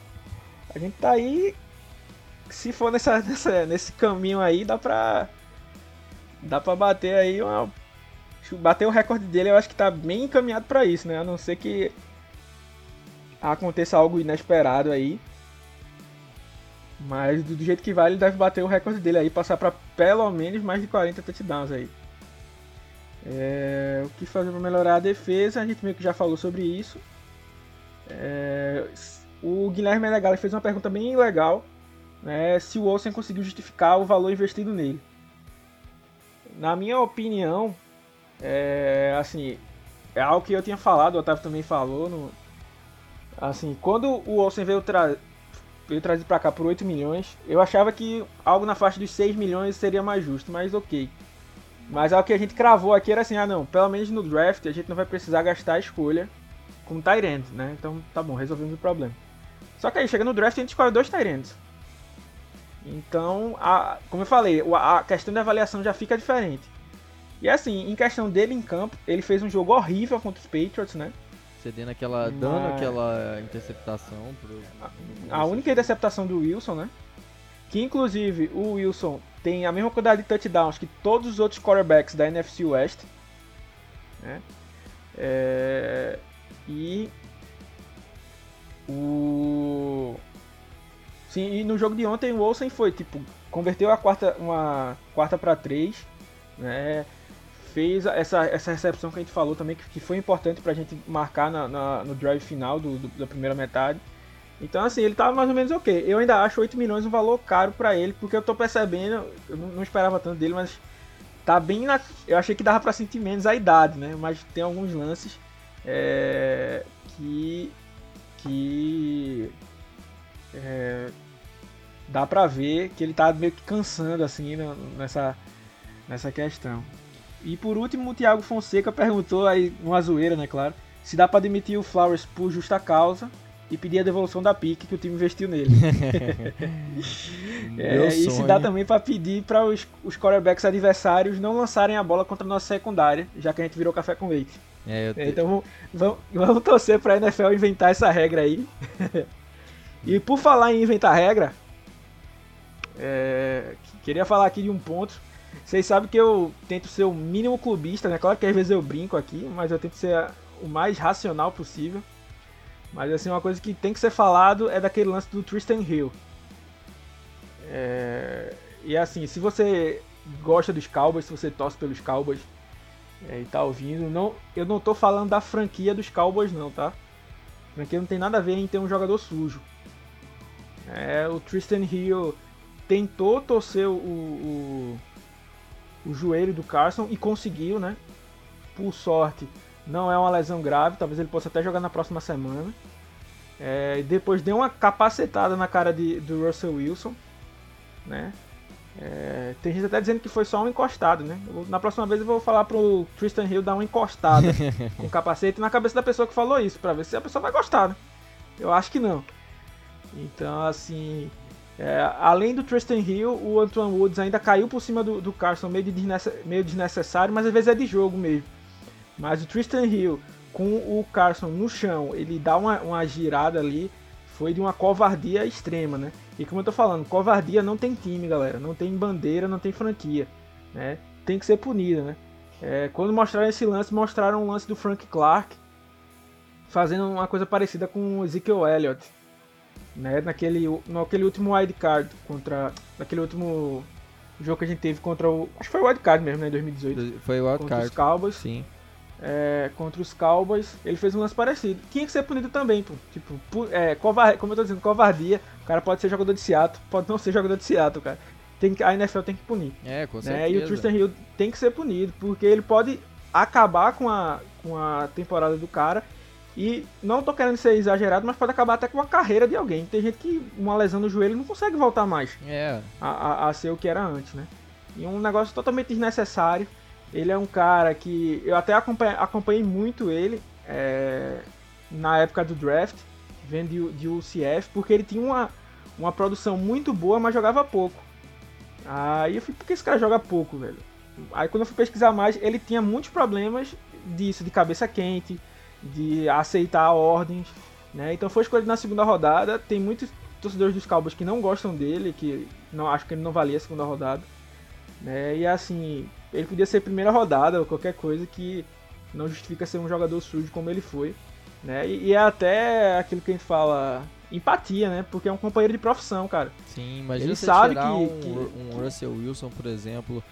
A gente tá aí. Se for nessa, nessa, nesse caminho aí, dá pra. Dá pra bater aí uma. Bater o recorde dele, eu acho que tá bem encaminhado pra isso, né? A não ser que aconteça algo inesperado aí. Mas do, do jeito que vai, ele deve bater o recorde dele aí, passar pra pelo menos mais de 40 touchdowns aí. É, o que fazer para melhorar a defesa? A gente meio que já falou sobre isso. É, o Guilherme Menegali fez uma pergunta bem legal, né, se o Olsen conseguiu justificar o valor investido nele. Na minha opinião, é, assim, é algo que eu tinha falado, o Otávio também falou. No, assim, quando o Olsen veio, tra veio trazido para cá por 8 milhões, eu achava que algo na faixa dos 6 milhões seria mais justo, mas ok. Mas o que a gente cravou aqui era assim, ah não, pelo menos no draft a gente não vai precisar gastar a escolha com Tyrant, né? Então tá bom, resolvemos o problema. Só que aí chega no draft e a gente escolhe dois Tyrants. Então, a, como eu falei, a questão da avaliação já fica diferente. E assim, em questão dele em campo, ele fez um jogo horrível contra os Patriots, né? Cedendo aquela. dando Mas- aquela interceptação pro. A única interceptação do Wilson, né? Que inclusive o Wilson tem a mesma quantidade de touchdowns que todos os outros quarterbacks da NFC West. Né? É, E o Sim, e no jogo de ontem o Olsen foi tipo converteu a quarta uma quarta para três, né? Fez essa, essa recepção que a gente falou também que, que foi importante pra gente marcar na, na- no drive final do- do- da primeira metade. Então, assim, ele tava mais ou menos ok. Eu ainda acho 8 milhões um valor caro pra ele, porque eu tô percebendo, eu não, esperava tanto dele, mas tá bem na. Eu achei que dava pra sentir menos a idade, né? Mas tem alguns lances é, que. que. É, dá pra ver que ele tá meio que cansando, assim, nessa, nessa questão. E por último, o Thiago Fonseca perguntou aí, uma zoeira, né, claro, se dá pra demitir o Flowers por justa causa e pedir a devolução da pique que o time investiu nele. É, e se dá também pra pedir para os, os quarterbacks adversários não lançarem a bola contra a nossa secundária, já que a gente virou café com leite. É, eu te- É, Então vamos, vamos, vamos torcer pra NFL inventar essa regra aí. e por falar em inventar regra, é, queria falar aqui de um ponto. Vocês sabem que eu tento ser o mínimo clubista, né? Claro que às vezes eu brinco aqui, mas eu tento ser o mais racional possível. Mas assim, uma coisa que tem que ser falado é daquele lance do Tristan Hill. É, e assim, se você gosta dos Cowboys, se você torce pelos Cowboys é, e tá ouvindo, não, eu não tô falando da franquia dos Cowboys não, tá? A franquia não tem nada a ver em ter um jogador sujo. É, o Tristan Hill tentou torcer o, o, o joelho do Carson e conseguiu, né? Por sorte, Não é uma lesão grave, talvez ele possa até jogar na próxima semana. É, e depois deu uma capacetada na cara de, do Russell Wilson, né? É, tem gente até dizendo que foi só um encostado, né? Eu, na próxima vez eu vou falar pro Tristan Hill dar uma encostada com o capacete na cabeça da pessoa que falou isso, pra ver se a pessoa vai gostar, né? Eu acho que não. Então, assim, é, além do Tristan Hill, o Antoine Woods ainda caiu por cima do, do Carson, meio, de meio desnecessário, mas às vezes é de jogo mesmo. Mas o Tristan Hill com o Carson no chão, ele dá uma, uma girada ali, foi de uma covardia extrema, né? E como eu tô falando, covardia não tem time, galera. Não tem bandeira, não tem franquia. Né? Tem que ser punida, né? É, quando mostraram esse lance, mostraram um lance do Frank Clark fazendo uma coisa parecida com o Ezekiel Elliott. Né? Naquele, naquele último wild card contra. Naquele último jogo que a gente teve contra o. Acho que foi o wild card mesmo, né? Em 2018. Foi o wild contra card. os Cowboys. Sim é, contra os Cowboys, ele fez um lance parecido. Tinha que ser punido também, pô. Tipo, é, covardia, como eu tô dizendo, covardia. O cara pode ser jogador de Seattle, pode não ser jogador de Seattle, cara. Tem que, a NFL tem que punir. É, com certeza. Né? E o Tristan Hill tem que ser punido, porque ele pode acabar com a, com a temporada do cara. E não tô querendo ser exagerado, mas pode acabar até com a carreira de alguém. Tem gente que uma lesão no joelho não consegue voltar mais é. a, a, a ser o que era antes, né? E um negócio totalmente desnecessário. Ele é um cara que eu até acompanhei, acompanhei muito ele é, na época do draft, vendo de, de UCF, porque ele tinha uma, uma produção muito boa, mas jogava pouco. Aí eu falei, por que esse cara joga pouco, velho? Aí quando eu fui pesquisar mais, ele tinha muitos problemas disso, de cabeça quente, de aceitar ordens, né? Então foi escolhido na segunda rodada. Tem muitos torcedores dos Cowboys que não gostam dele, que não acham que ele não valia a segunda rodada, né? E assim, ele podia ser primeira rodada ou qualquer coisa que não justifica ser um jogador sujo como ele foi. Né? E, e é até aquilo que a gente fala, empatia, né? Porque é um companheiro de profissão, cara. Sim, imagina ele sabe que, um, que... um Russell Wilson, por exemplo,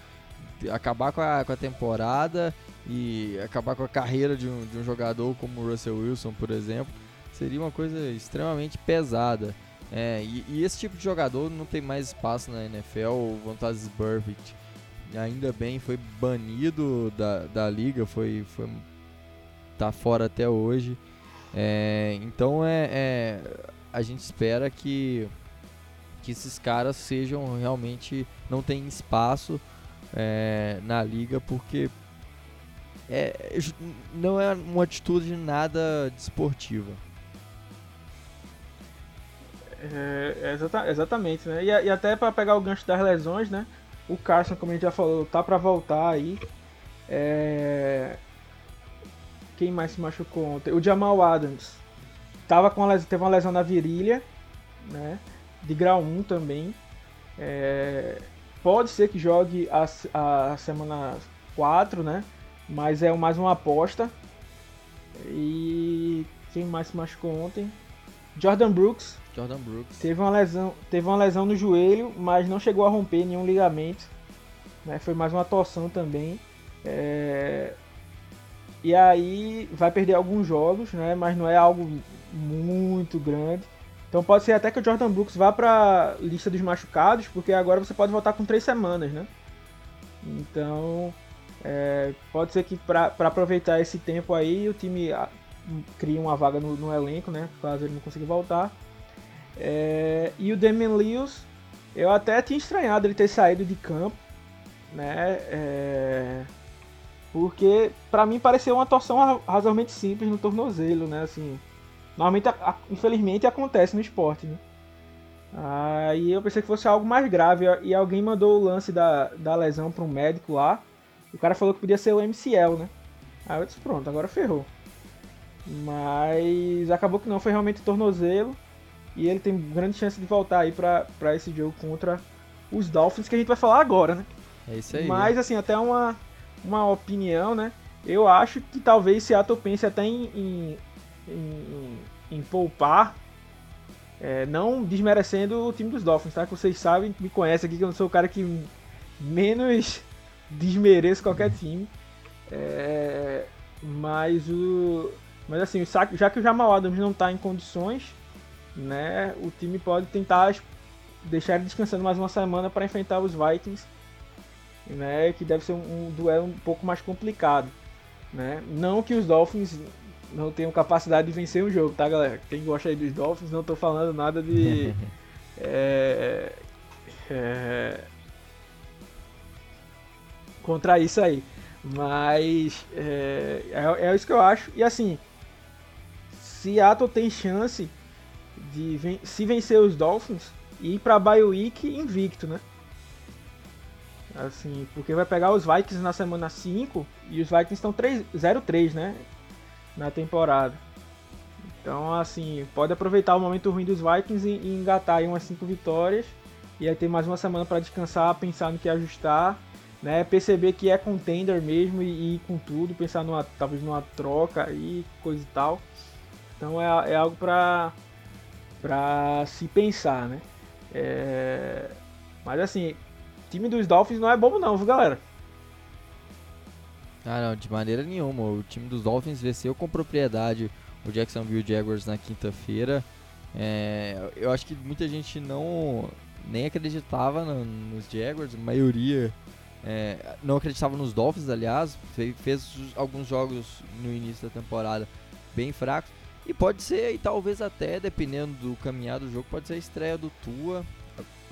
acabar com a, com a temporada e acabar com a carreira de um, de um jogador como o Russell Wilson, por exemplo, seria uma coisa extremamente pesada. É, e, e, esse tipo de jogador não tem mais espaço na NFL. O Vantages Burfict ainda bem foi banido da, da liga, foi, foi tá fora até hoje. É, então é, é, a gente espera que que esses caras sejam realmente não tem espaço é, na liga porque é, não é uma atitude nada desportiva. É, é exata, exatamente, né? E, e até para pegar o gancho das lesões, né? O Carson, como a gente já falou, tá para voltar aí. É... Quem mais se machucou ontem? O Jamal Adams. Tava com lesão, teve uma lesão na virilha, né? De grau 1 também. É... Pode ser que jogue a, a semana 4, né? Mas é mais uma aposta. E quem mais se machucou ontem? Jordan Brooks Jordan Brooks. Teve uma lesão, teve uma lesão no joelho, mas não chegou a romper nenhum ligamento. Né? Foi mais uma torção também. É... E aí vai perder alguns jogos, né? Mas não é algo muito grande. Então pode ser até que o Jordan Brooks vá para lista dos machucados, porque agora você pode voltar com três semanas, né? Então é... pode ser que para aproveitar esse tempo aí o time ah, crie uma vaga no, no elenco, né? Caso ele não consiga voltar. É, e o Damian Lewis, eu até tinha estranhado ele ter saído de campo, né? É, porque para mim pareceu uma torção razoavelmente simples no tornozelo, né? Assim, normalmente, infelizmente, acontece no esporte, né? Aí eu pensei que fosse algo mais grave e alguém mandou o lance da, da lesão para um médico lá. O cara falou que podia ser o MCL, né? Aí eu disse, pronto, agora ferrou. Mas acabou que não, foi realmente tornozelo. E ele tem grande chance de voltar aí pra, pra esse jogo contra os Dolphins, que a gente vai falar agora, né? É isso aí. Mas, assim, até uma, uma opinião, né? Eu acho que talvez Seattle pense até em, em, em, em poupar, é, não desmerecendo o time dos Dolphins, tá? Que vocês sabem, me conhecem aqui, que eu não sou o cara que menos desmereço qualquer time. É, mas o. Mas assim, já que o Jamal Adams não está em condições, né, o time pode tentar deixar ele descansando mais uma semana para enfrentar os Vikings, né, que deve ser um, um, duelo um pouco mais complicado. Né? Não que os Dolphins não tenham capacidade de vencer um jogo, tá, galera? Quem gosta aí dos Dolphins, não tô falando nada de. é, é, contra isso aí. Mas é, é, é, isso que eu acho. E assim, Seattle tem chance de ven se vencer os Dolphins e ir pra Bye Week invicto, né? Assim, porque vai pegar os Vikings na semana 5 e os Vikings estão 0-3, né? Na temporada. Então, assim, pode aproveitar o momento ruim dos Vikings e, e engatar aí umas 5 vitórias. E aí ter mais uma semana para descansar, pensar no que ajustar, né? Perceber que é contender mesmo e, ir com tudo, pensar numa, talvez numa troca e coisa e tal. Então é, é algo para para se pensar, né? É... Mas assim, time dos Dolphins não é bobo não, viu galera? Ah não, de maneira nenhuma. O time dos Dolphins venceu com propriedade o Jacksonville Jaguars na quinta-feira. É, eu acho que muita gente não nem acreditava no, nos Jaguars, a maioria é, não acreditava nos Dolphins, aliás, fez, fez, alguns jogos no início da temporada bem fracos. E pode ser, e talvez até, dependendo do caminhar do jogo, pode ser a estreia do Tua,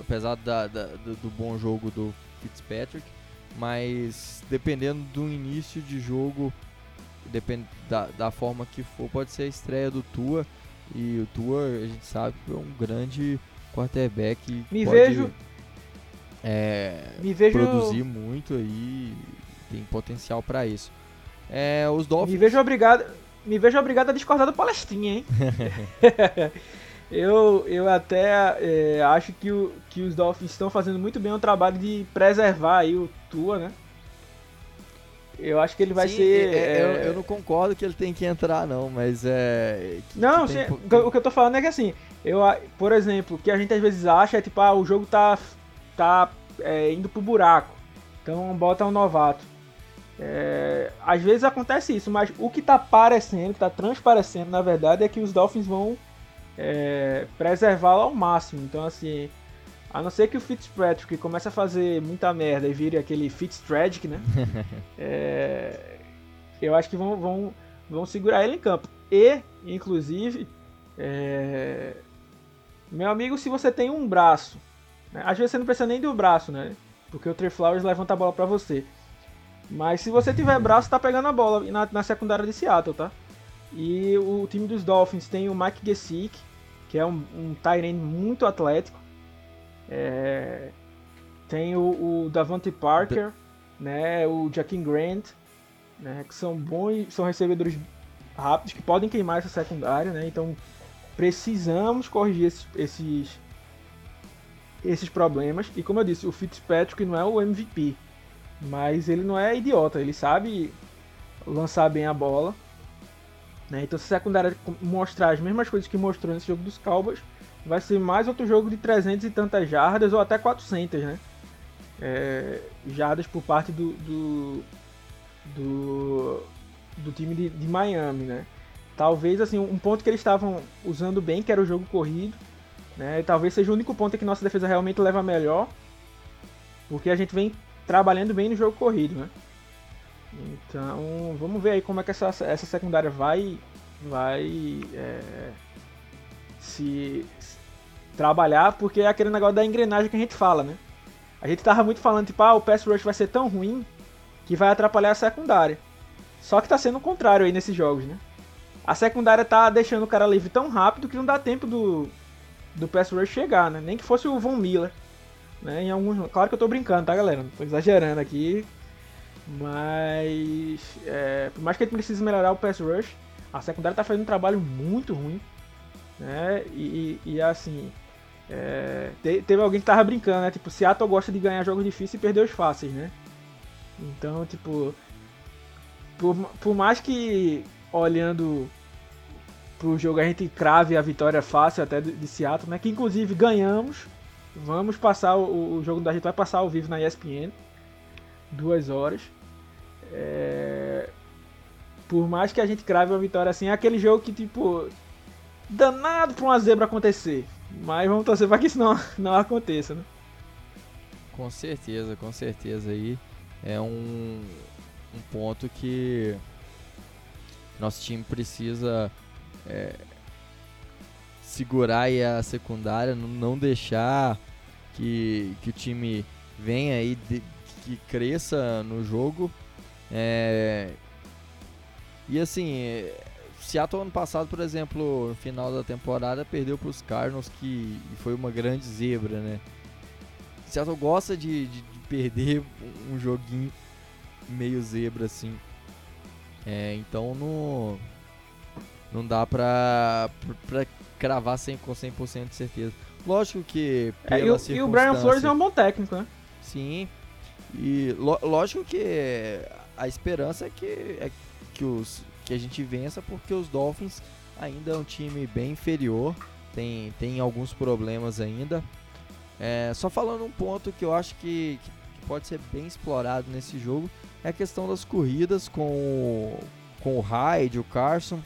apesar da, da, do, do bom jogo do Fitzpatrick, mas dependendo do início de jogo, depend, da, da forma que for, pode ser a estreia do Tua. E o Tua, a gente sabe é um grande quarterback. Me pode, vejo. É, vejo produzir muito aí, tem potencial para isso. É, os Dolphins. Me vejo obrigado, me vejo obrigado a discordar do palestrinha, hein? eu, eu até é, acho que, o, que os Dolphins estão fazendo muito bem o trabalho de preservar aí o Tua, né? Eu acho que ele vai sim, ser. É, é, eu, eu, não concordo que ele tem que entrar, não, mas é. Que, não, que tem... o que eu tô falando é que assim, eu, por exemplo, o que a gente às vezes acha é tipo, ah, o jogo tá, tá é, indo pro buraco, então bota um novato. É, às vezes acontece isso, mas o que tá parecendo, que tá transparecendo na verdade, é que os Dolphins vão é, preservá-lo ao máximo. Então, assim, a não ser que o Fitzpatrick comece a fazer muita merda e vire aquele Fitztragic, né? é, eu acho que vão, vão, vão segurar ele em campo. E, inclusive, é, meu amigo, se você tem um braço? Às vezes você não precisa nem do braço, né? Porque o Trey Flowers levanta a bola para você. Mas se você tiver braço, tá pegando a bola na, na secundária de Seattle, tá? E o time dos Dolphins tem o Mike Gesick, que é um, um Tyrene muito atlético. É, tem o, o Davante Parker, né, o Jaquim Grant, né, que são bons, são recebedores rápidos que podem queimar essa secundária, né? Então precisamos corrigir esses, esses, esses problemas. E como eu disse, o Fitzpatrick não é o MVP, mas ele não é idiota, ele sabe lançar bem a bola. Né? Então, se a secundária mostrar as mesmas coisas que mostrou nesse jogo dos Cowboys, vai ser mais outro jogo de 300 e tantas jardas ou até 400, né? É, jardas por parte do, do, do, do time de, de, Miami, né? Talvez assim um ponto que eles estavam usando bem, que era o jogo corrido, né? Talvez seja o único ponto que nossa defesa realmente leva melhor, porque a gente vem trabalhando bem no jogo corrido, né? Então, vamos ver aí como é que essa, essa secundária vai, vai é, se, se, trabalhar, porque é aquele negócio da engrenagem que a gente fala, né? A gente tava muito falando, tipo, ah, o pass rush vai ser tão ruim que vai atrapalhar a secundária. Só que tá sendo o contrário aí nesses jogos, né? A secundária tá deixando o cara livre tão rápido que não dá tempo do, do pass rush chegar, né? Nem que fosse o Von Miller. Né? Em alguns... Claro que eu tô brincando, tá, galera? Tô exagerando aqui. Mas, é, por mais que ele precise melhorar o pass rush, a secundária está fazendo um trabalho muito ruim. Né? E, e, e assim, é, teve alguém que tava brincando, né? Tipo, Seattle gosta de ganhar jogos difíceis e perder os fáceis, né? Então, tipo, por, por mais que olhando pro jogo a gente crave a vitória fácil até de, Seattle, né? Que inclusive ganhamos. Vamos passar o, o jogo da gente vai passar ao vivo na ESPN, duas horas. É... Por mais que a gente crave uma vitória assim, é aquele jogo que, tipo, danado pra uma zebra acontecer. Mas vamos torcer pra que isso não, não aconteça, né? Com certeza, com certeza aí. É um, um ponto que Nosso time precisa é, segurar aí a secundária, não deixar que, que o time venha aí, de, que cresça no jogo. É, e assim, Seattle ano passado, por exemplo, no final da temporada, perdeu para os Cardinals, que foi uma grande zebra, né? Seattle gosta de, de, de perder um joguinho meio zebra assim. É, então não, não dá pra, pra cravar 100, com 100% de certeza. Lógico que. É, e, o, e o Brian Flores é um bom técnico, né? Sim. E lo, lógico que a esperança é que, é que, os, que a gente vença, porque os Dolphins ainda é um time bem inferior. Tem, tem alguns problemas ainda. É, só falando um ponto que eu acho que, que pode ser bem explorado nesse jogo é a questão das corridas com, com o Hyde, o Carson,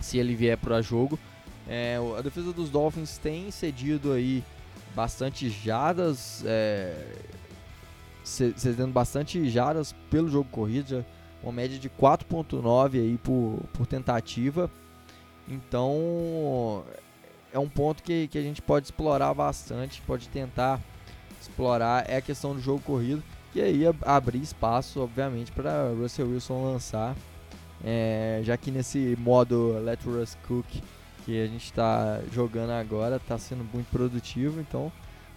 se ele vier para jogo. É, a defesa dos Dolphins tem cedido aí bastante jadas, é, cedendo bastante jadas pelo jogo corrido, uma média de 4.9 aí por, por tentativa. Então é um ponto que, que a gente pode explorar bastante, pode tentar explorar, é a questão do jogo corrido. E aí abrir espaço, obviamente, para Russell Wilson lançar. É, já que nesse modo Let Russ Cook que a gente está jogando agora está sendo muito produtivo, então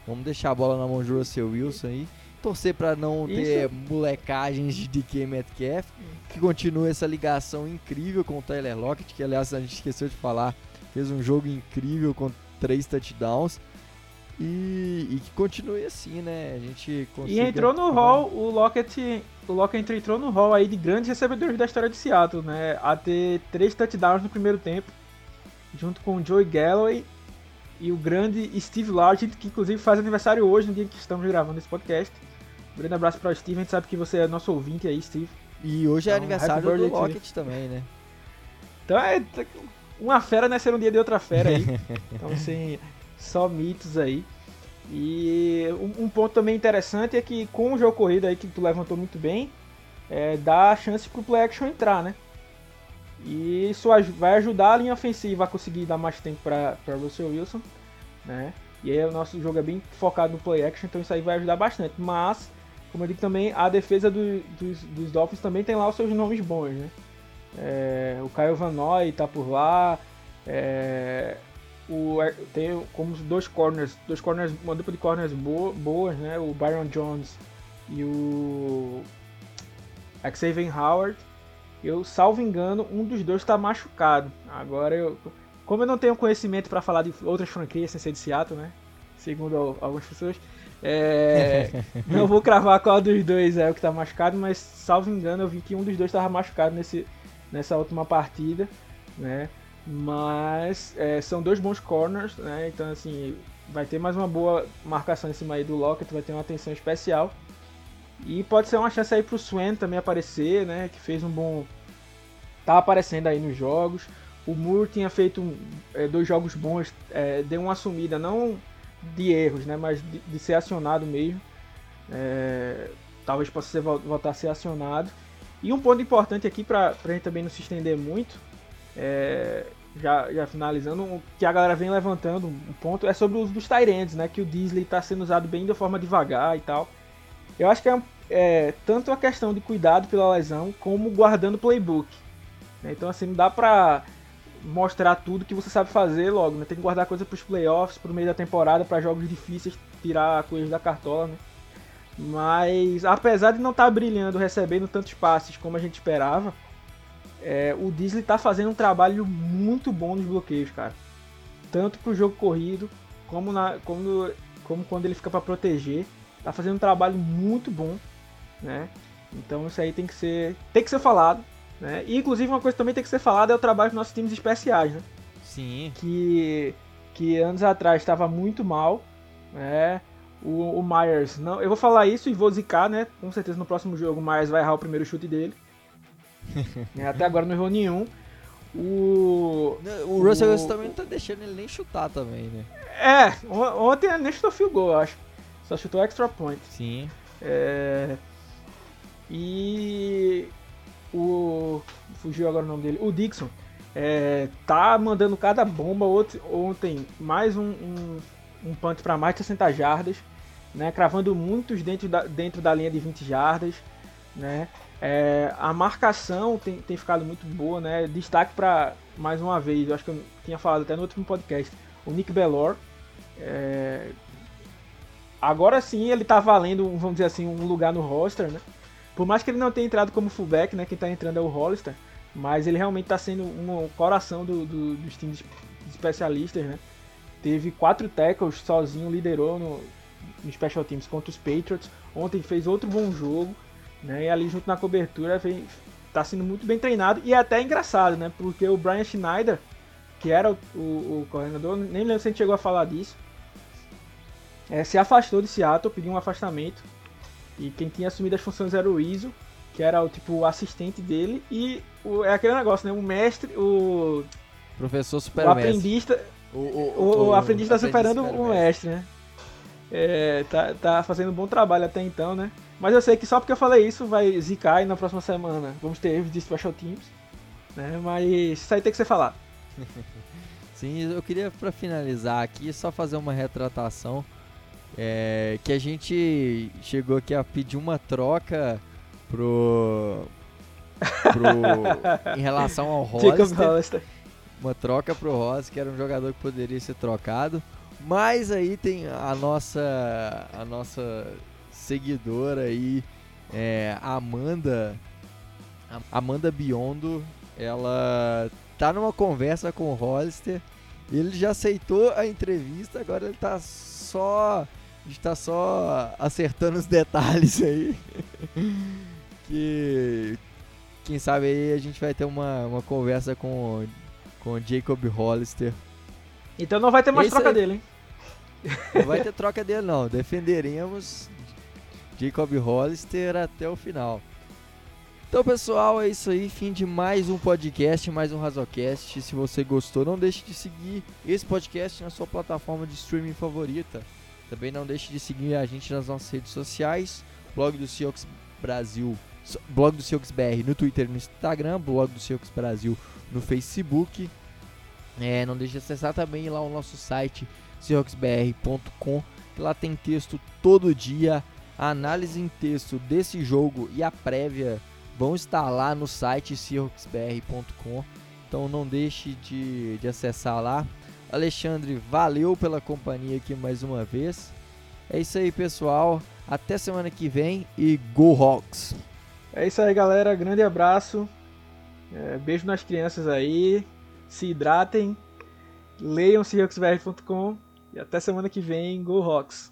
vamos deixar a bola na mão de Russell Wilson aí. Torcer para não Isso. ter molecagens de DK Metcalf, que continue essa ligação incrível com o Tyler Lockett, que aliás a gente esqueceu de falar, fez um jogo incrível com três touchdowns. E, e, que continue assim, né? A gente E entrou no hall, o Lockett, o Lockett entrou no hall aí de grandes recebedores da história de Seattle, né? A ter três touchdowns no primeiro tempo, junto com o Joey Galloway e o grande Steve Largent, que inclusive faz aniversário hoje, no dia que estamos gravando esse podcast. Um grande abraço para o Steve, a gente sabe que você é nosso ouvinte aí, Steve. E hoje é então, é aniversário do Lockett também, né? Então é uma fera não é ser um dia de outra fera aí. então assim, só mitos aí. E um, ponto também interessante é que com o jogo corrido aí que tu levantou muito bem, é, dá chance pro play action entrar, né? E isso vai ajudar a linha ofensiva a conseguir dar mais tempo para Russell Wilson, né? E aí o nosso jogo é bem focado no play action, então isso aí vai ajudar bastante. Mas, como eu digo também, a defesa do, dos, dos Dolphins também tem lá os seus nomes bons, né? É, o Kyle Van Noy tá por lá, é, o, tem como dois corners, dois corners, uma dupla de corners boa, boas, né? O Byron Jones e o Xavier Howard. Eu, salvo engano, um dos dois está machucado. Agora eu, como eu não tenho conhecimento para falar de outras franquias sem ser de Seattle, né? Segundo algumas pessoas, é, não vou cravar qual dos dois é o que está machucado, mas salvo engano eu vi que um dos dois estava machucado nesse, nessa última partida, né? Mas é, são dois bons corners, né? Então, assim, vai ter mais uma boa marcação em cima aí do Lockett, vai ter uma atenção especial. E pode ser uma chance aí pro Swen também aparecer, né? Que fez um bom. tá aparecendo aí nos jogos. O Moore tinha feito é, dois jogos bons, é, deu uma assumida, não de erros, né? Mas de, de ser acionado mesmo. É, talvez possa ser, voltar a ser acionado. E um ponto importante aqui, para a gente também não se estender muito, é, já, já finalizando, o que a galera vem levantando um ponto é sobre o uso dos Tyrands, né? Que o Disney está sendo usado bem de forma devagar e tal. Eu acho que é, é tanto a questão de cuidado pela lesão, como guardando playbook. Né? Então, assim, não dá pra mostrar tudo que você sabe fazer logo, né? Tem que guardar coisa para os playoffs, para o meio da temporada, para jogos difíceis, tirar coisas da cartola, né? Mas, apesar de não estar tá brilhando, recebendo tantos passes como a gente esperava, é, o Disney tá fazendo um trabalho muito bom nos bloqueios, cara. Tanto pro jogo corrido, como, na, como, como quando ele fica para proteger. Tá fazendo um trabalho muito bom, né? Então isso aí tem que ser, tem que ser falado, né? E inclusive uma coisa que também tem que ser falada é o trabalho dos nossos times especiais, né? Sim. Que, que anos atrás estava muito mal, né? O, o Myers, não, eu vou falar isso e vou zicar, né? Com certeza no próximo jogo o Myers vai errar o primeiro chute dele. Né, até agora não errou nenhum. O. O Russell Wilson também não tá deixando ele nem chutar também, né? É, ontem ele nem chutou field goal, acho. Só chutou extra point. Sim. É... E. O. fugiu agora o nome dele, o Dixon, é, tá mandando cada bomba. Outro, ontem, mais um, um, um punt para mais de 60 jardas, né, cravando muitos dentro da, dentro da linha de 20 jardas. Né, é, a marcação tem, tem ficado muito boa. Né, destaque para, mais uma vez, eu acho que eu tinha falado até no último podcast, o Nick Bellor. É, agora sim ele tá valendo, vamos dizer assim, um lugar no roster, né? Por mais que ele não tenha entrado como fullback, né? Quem tá entrando é o Hollister. Mas ele realmente está sendo um coração do, do, dos times especialistas, né? Teve quatro tackles sozinho, liderou no, no Special Teams contra os Patriots. Ontem fez outro bom jogo, né? E ali junto na cobertura vem, tá sendo muito bem treinado e é até engraçado, né? Porque o Brian Schneider, que era o, o, o coordenador, nem lembro se a gente chegou a falar disso, é, se afastou de Seattle, pediu um afastamento. E quem tinha assumido as funções era o Iso, que era o tipo o assistente dele, e o, é aquele negócio, né? O mestre, o. Professor super O aprendista. O, o, o, o aprendiz está superando o mestre, né? É, tá, tá fazendo um bom trabalho até então, né? Mas eu sei que só porque eu falei isso vai zicar e na próxima semana vamos ter de Special Teams. Né? Mas isso aí tem que ser falado. Sim, eu queria para finalizar aqui só fazer uma retratação. É, que a gente chegou aqui a pedir uma troca pro, pro em relação ao Hollister, uma troca pro Hollister, que era um jogador que poderia ser trocado. Mas aí tem a nossa a nossa seguidora aí, é, Amanda Amanda Biondo, ela tá numa conversa com o Hollister. Ele já aceitou a entrevista, agora ele tá só a gente tá só acertando os detalhes aí. que quem sabe aí a gente vai ter uma, uma conversa com com Jacob Hollister. Então não vai ter mais Esse troca aí... dele, hein? Não vai ter troca dele não. Defenderemos Jacob Hollister até o final. Então, pessoal, é isso aí. Fim de mais um podcast, mais um Razocast. Se você gostou, não deixe de seguir esse podcast na sua plataforma de streaming favorita. Também não deixe de seguir a gente nas nossas redes sociais, blog do Seahawks Brasil, blog do Seahawks BR no Twitter no Instagram, blog do Seahawks Brasil no Facebook. É, não deixe de acessar também lá o nosso site seahawksbr.com, que lá tem texto todo dia, a análise em texto desse jogo e a prévia vão estar lá no site seahawksbr.com. Então não deixe de, de acessar lá. Alexandre, valeu pela companhia aqui mais uma vez. É isso aí, pessoal. Até semana que vem e Go Hawks! É isso aí, galera. Grande abraço. É, beijo nas crianças aí. Se hidratem. Leiam seahawksbr.com. E até semana que vem. Go Hawks!